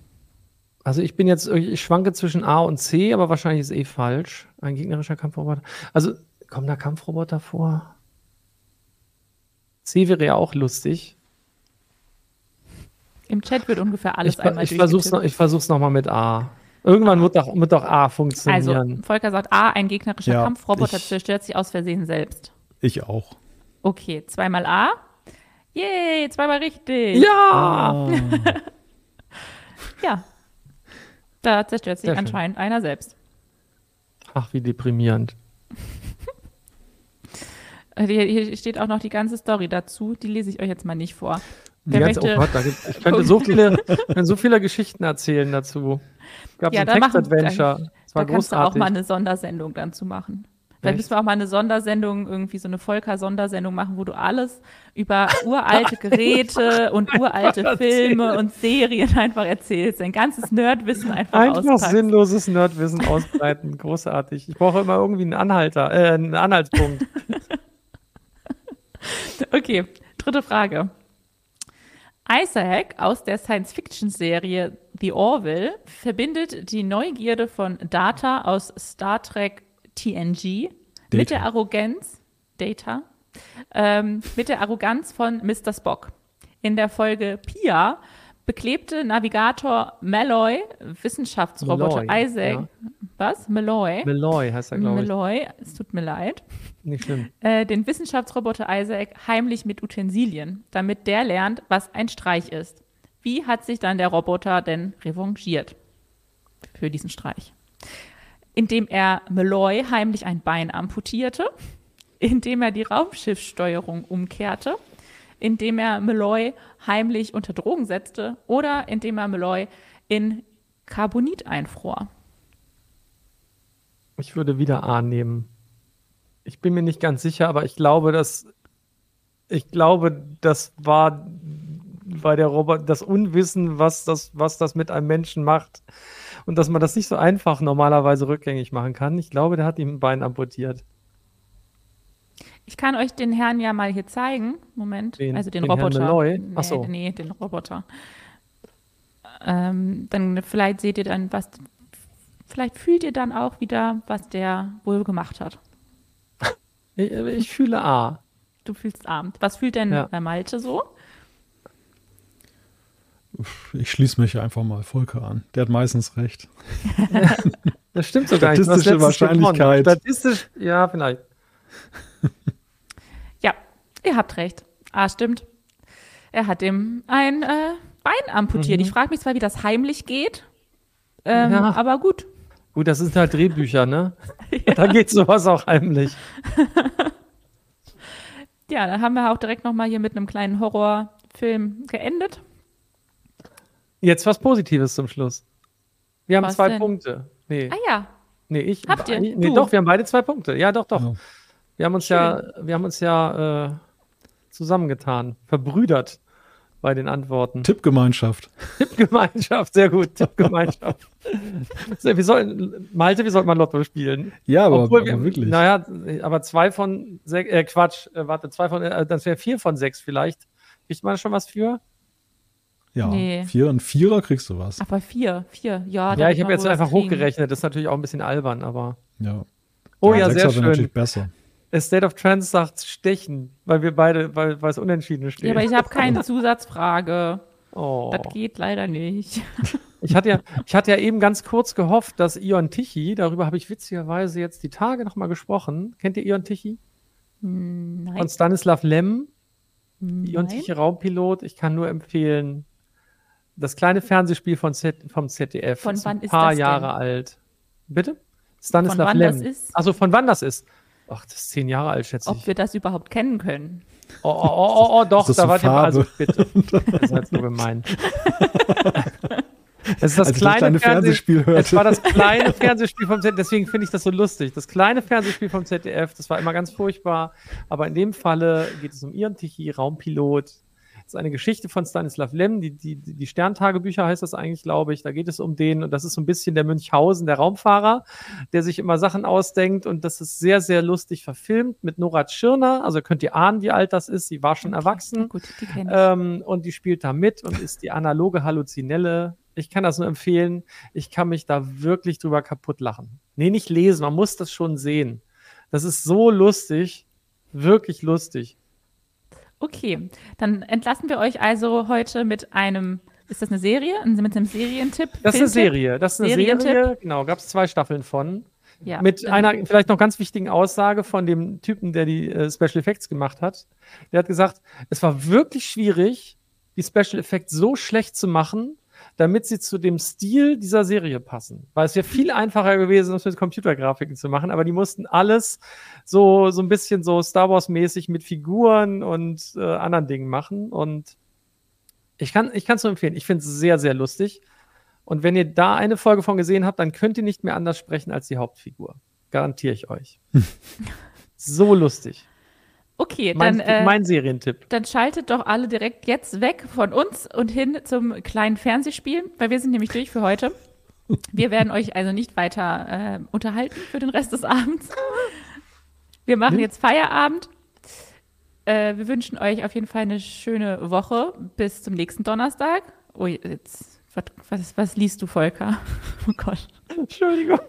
also ich bin jetzt, ich schwanke zwischen A und C, aber wahrscheinlich ist eh falsch. Ein gegnerischer Kampfroboter. Also kommen da Kampfroboter vor? C wäre ja auch lustig. Im Chat wird ungefähr alles ich einmal ich versuch's noch, durchgetippt. ich versuch's noch mal mit A. Irgendwann wird doch, wird doch A Also, funktionieren. Volker sagt A, ein gegnerischer Ja, Kampfroboter ich- zerstört sich aus Versehen selbst. Ich auch. Okay, zweimal A. Yay, zweimal richtig. ja! Ah, Ja. Da zerstört sich Sehr schön. anscheinend einer selbst. Ach, wie deprimierend. Äh, Hier, steht auch noch die ganze Story dazu. Die lese ich euch jetzt mal nicht vor. Die ganze, möchte, oh Gott, da gibt, ich könnte so viele, so viele Geschichten erzählen dazu. Gab Ja, so da ein Textadventure. War da kannst du auch mal eine Sondersendung dann zu machen. Vielleicht müssen wir auch mal eine Sondersendung, irgendwie so eine Volker-Sondersendung machen, wo du alles über uralte Geräte und uralte Filme und Serien einfach erzählst. Dein ganzes Nerdwissen einfach, Einfach auspackst. sinnloses Nerdwissen ausbreiten. Großartig. Ich brauche immer irgendwie einen Anhalter, äh, einen Anhaltspunkt. Okay, dritte Frage. Isaac aus der Science-Fiction-Serie The Orville verbindet die Neugierde von Data aus Star Trek TNG mit Data. der Arroganz Data ähm, mit der Arroganz von Mr. Spock. In der Folge Pia beklebte Navigator Malloy, Wissenschaftsroboter Malloy, Isaac. ja. Was? Malloy? Malloy heißt er, glaube ich. Malloy, es tut mir leid. Nicht schlimm. Äh, den Wissenschaftsroboter Isaac heimlich mit Utensilien, damit der lernt, was ein Streich ist. Wie hat sich dann der Roboter denn revanchiert für diesen Streich? Indem er Malloy heimlich ein Bein amputierte, indem er die Raumschiffssteuerung umkehrte, indem er Malloy heimlich unter Drogen setzte oder indem er Malloy in Carbonit einfror. Ich würde wieder A nehmen. Ich bin mir nicht ganz sicher, aber ich glaube, dass ich glaube, das war bei der Roboter das Unwissen, was das, was das mit einem Menschen macht und dass man das nicht so einfach normalerweise rückgängig machen kann. Ich glaube, der hat ihm ein Bein amputiert. Ich kann euch den Herrn ja mal hier zeigen. Moment. Den- also den, den Herrn Roboter. Malloy? Nee, Ach so. nee, den Roboter. Ähm, dann vielleicht seht ihr dann, was. Vielleicht fühlt ihr dann auch wieder, was der wohl gemacht hat. Ich, ich fühle A. Du fühlst Abend. Was fühlt denn Ja. Malte so? Ich schließe mich einfach mal Volker an. Der hat meistens recht. Das stimmt sogar Statistische gewonnen. Wahrscheinlichkeit. Statistisch, ja, vielleicht. Ja, ihr habt recht. Ah, stimmt. Er hat ihm ein äh, Bein amputiert. Ich frage mich zwar, wie das heimlich geht, ähm, Mhm. Ja. aber gut. Gut, das sind halt Drehbücher, ne? Da geht sowas auch heimlich. Ja, dann haben wir auch direkt nochmal hier mit einem kleinen Horrorfilm geendet. Jetzt was Positives zum Schluss. Wir haben Was zwei denn? Punkte. Nee, Ah ja, nee, ich. Habt ihr? Nee, Du? doch, wir haben beide zwei Punkte. Ja, doch, doch. Ja. Wir haben uns ja, wir haben uns ja äh, zusammengetan, verbrüdert bei den Antworten. Tippgemeinschaft. Tippgemeinschaft, sehr gut. Tippgemeinschaft. so, wir sollten, Malte, wir sollten mal Lotto spielen. Ja, aber, Obwohl aber wir, wirklich. Naja, aber zwei von sechs, äh, Quatsch, äh, warte, zwei von, äh, das wäre vier von sechs vielleicht. Kriegt man schon was für? Ja, Nee. vier, ein Vierer kriegst du was. aber vier, vier. Ja, ja, ich habe jetzt einfach kriegen. hochgerechnet. Das ist natürlich auch ein bisschen albern, aber. Ja. Oh ja, Sechser sehr wäre natürlich schön. besser. A State of Trance sagt Stechen, weil wir beide, weil, weil es unentschieden steht. Ja, aber ich habe keine Zusatzfrage. oh. Das geht leider nicht. Ich hatte, ja, ich hatte ja eben ganz kurz gehofft, dass Ion Tichy, darüber habe ich witzigerweise jetzt die Tage nochmal gesprochen. Kennt ihr Ion Tichy? Hm, Nein. Von Stanislav Lem. Ion Nein. Tichy Raumpilot. Ich kann nur empfehlen, das kleine Fernsehspiel von Z, vom ZDF. Von Ist wann ein ist paar das denn? Jahre alt. Bitte? Stanislav wann Lem. das ist? Also von wann das ist? Ach, das ist zehn Jahre alt, schätze ich. Ob wir das überhaupt kennen können. Oh, oh, oh, oh, oh doch, das da wart ihr mal, also bitte. Das ist halt so gemein. Es ist das Als ich das kleine, Fernseh Fernsehspiel hörte. Es war das kleine Fernsehspiel vom ZDF, deswegen finde ich das so lustig. Das kleine Fernsehspiel vom ZDF, das war immer ganz furchtbar. Aber in dem Falle geht es um Ion Tichy, Raumpilot. Das ist eine Geschichte von Stanislav Lem, die, die, die Sterntagebücher heißt das eigentlich, glaube ich. Da geht es um den, und das ist so ein bisschen der Münchhausen, der Raumfahrer, der sich immer Sachen ausdenkt. Und das ist sehr, sehr lustig verfilmt mit Nora Tschirner. Also könnt ihr ahnen, wie alt das ist. Sie war schon Okay, erwachsen. Gut, die. Ähm, und die spielt da mit und ist die analoge Halluzinelle. Ich kann das nur empfehlen. Ich kann mich da wirklich drüber kaputt lachen. Nee, nicht lesen, man muss das schon sehen. Das ist so lustig. Wirklich lustig. Okay, dann entlassen wir euch also heute mit einem, ist das eine Serie? Mit einem Serientipp? Das ist eine? Serie. Das ist eine? Serie. Genau, gab es zwei Staffeln von. Ja, mit einer vielleicht noch ganz wichtigen Aussage von dem Typen, der die äh, Special Effects gemacht hat. Der hat gesagt, es war wirklich schwierig, die Special Effects so schlecht zu machen, damit sie zu dem Stil dieser Serie passen. Weil es wäre viel einfacher gewesen, das mit Computergrafiken zu machen, aber die mussten alles so, so ein bisschen so Star Wars-mäßig mit Figuren und äh, anderen Dingen machen. Und ich kann ich es nur empfehlen. Ich finde es sehr, sehr lustig. Und wenn ihr da eine Folge von gesehen habt, dann könnt ihr nicht mehr anders sprechen als die Hauptfigur. Garantiere ich euch. so lustig. Okay, Mein, dann, äh, mein Serientipp. dann schaltet doch alle direkt jetzt weg von uns und hin zum kleinen Fernsehspiel, weil wir sind nämlich durch für heute. Wir werden euch also nicht weiter äh, unterhalten für den Rest des Abends. Wir machen jetzt Feierabend. Äh, wir wünschen euch auf jeden Fall eine schöne Woche bis zum nächsten Donnerstag. Oh, jetzt, was, was, was liest du, Volker? Oh Gott. Entschuldigung.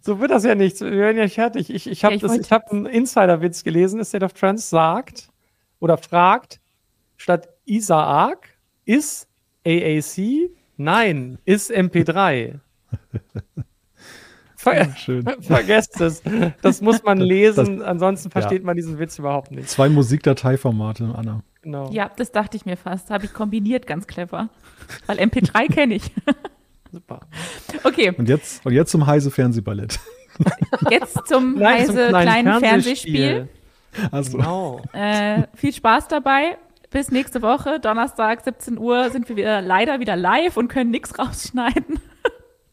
So wird das ja nichts. Wir werden ja fertig. Ich, ich habe Ja, ich das- ich hab einen Insider-Witz gelesen. State of Trance sagt oder fragt statt Isaak Ist AAC? Nein. Ist MP3? Ver Schön. Vergesst es. Das muss man lesen, ansonsten versteht ja. man diesen Witz überhaupt nicht. Zwei Musikdateiformate, Anna. Genau. Ja, das dachte ich mir fast. Habe ich kombiniert, ganz clever. Weil MP3 kenne ich. Super. Okay, Und jetzt, und jetzt zum Heise Fernsehballett. jetzt zum Nein, zum heise kleinen Fernsehspiel. Also, Genau. Äh, viel Spaß dabei. Bis nächste Woche, Donnerstag, 17 Uhr, sind wir wieder, leider wieder live und können nichts rausschneiden.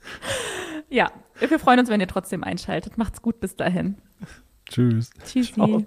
ja, wir freuen uns, wenn ihr trotzdem einschaltet. Macht's gut bis dahin. tschüss. Tschüssi. Ciao.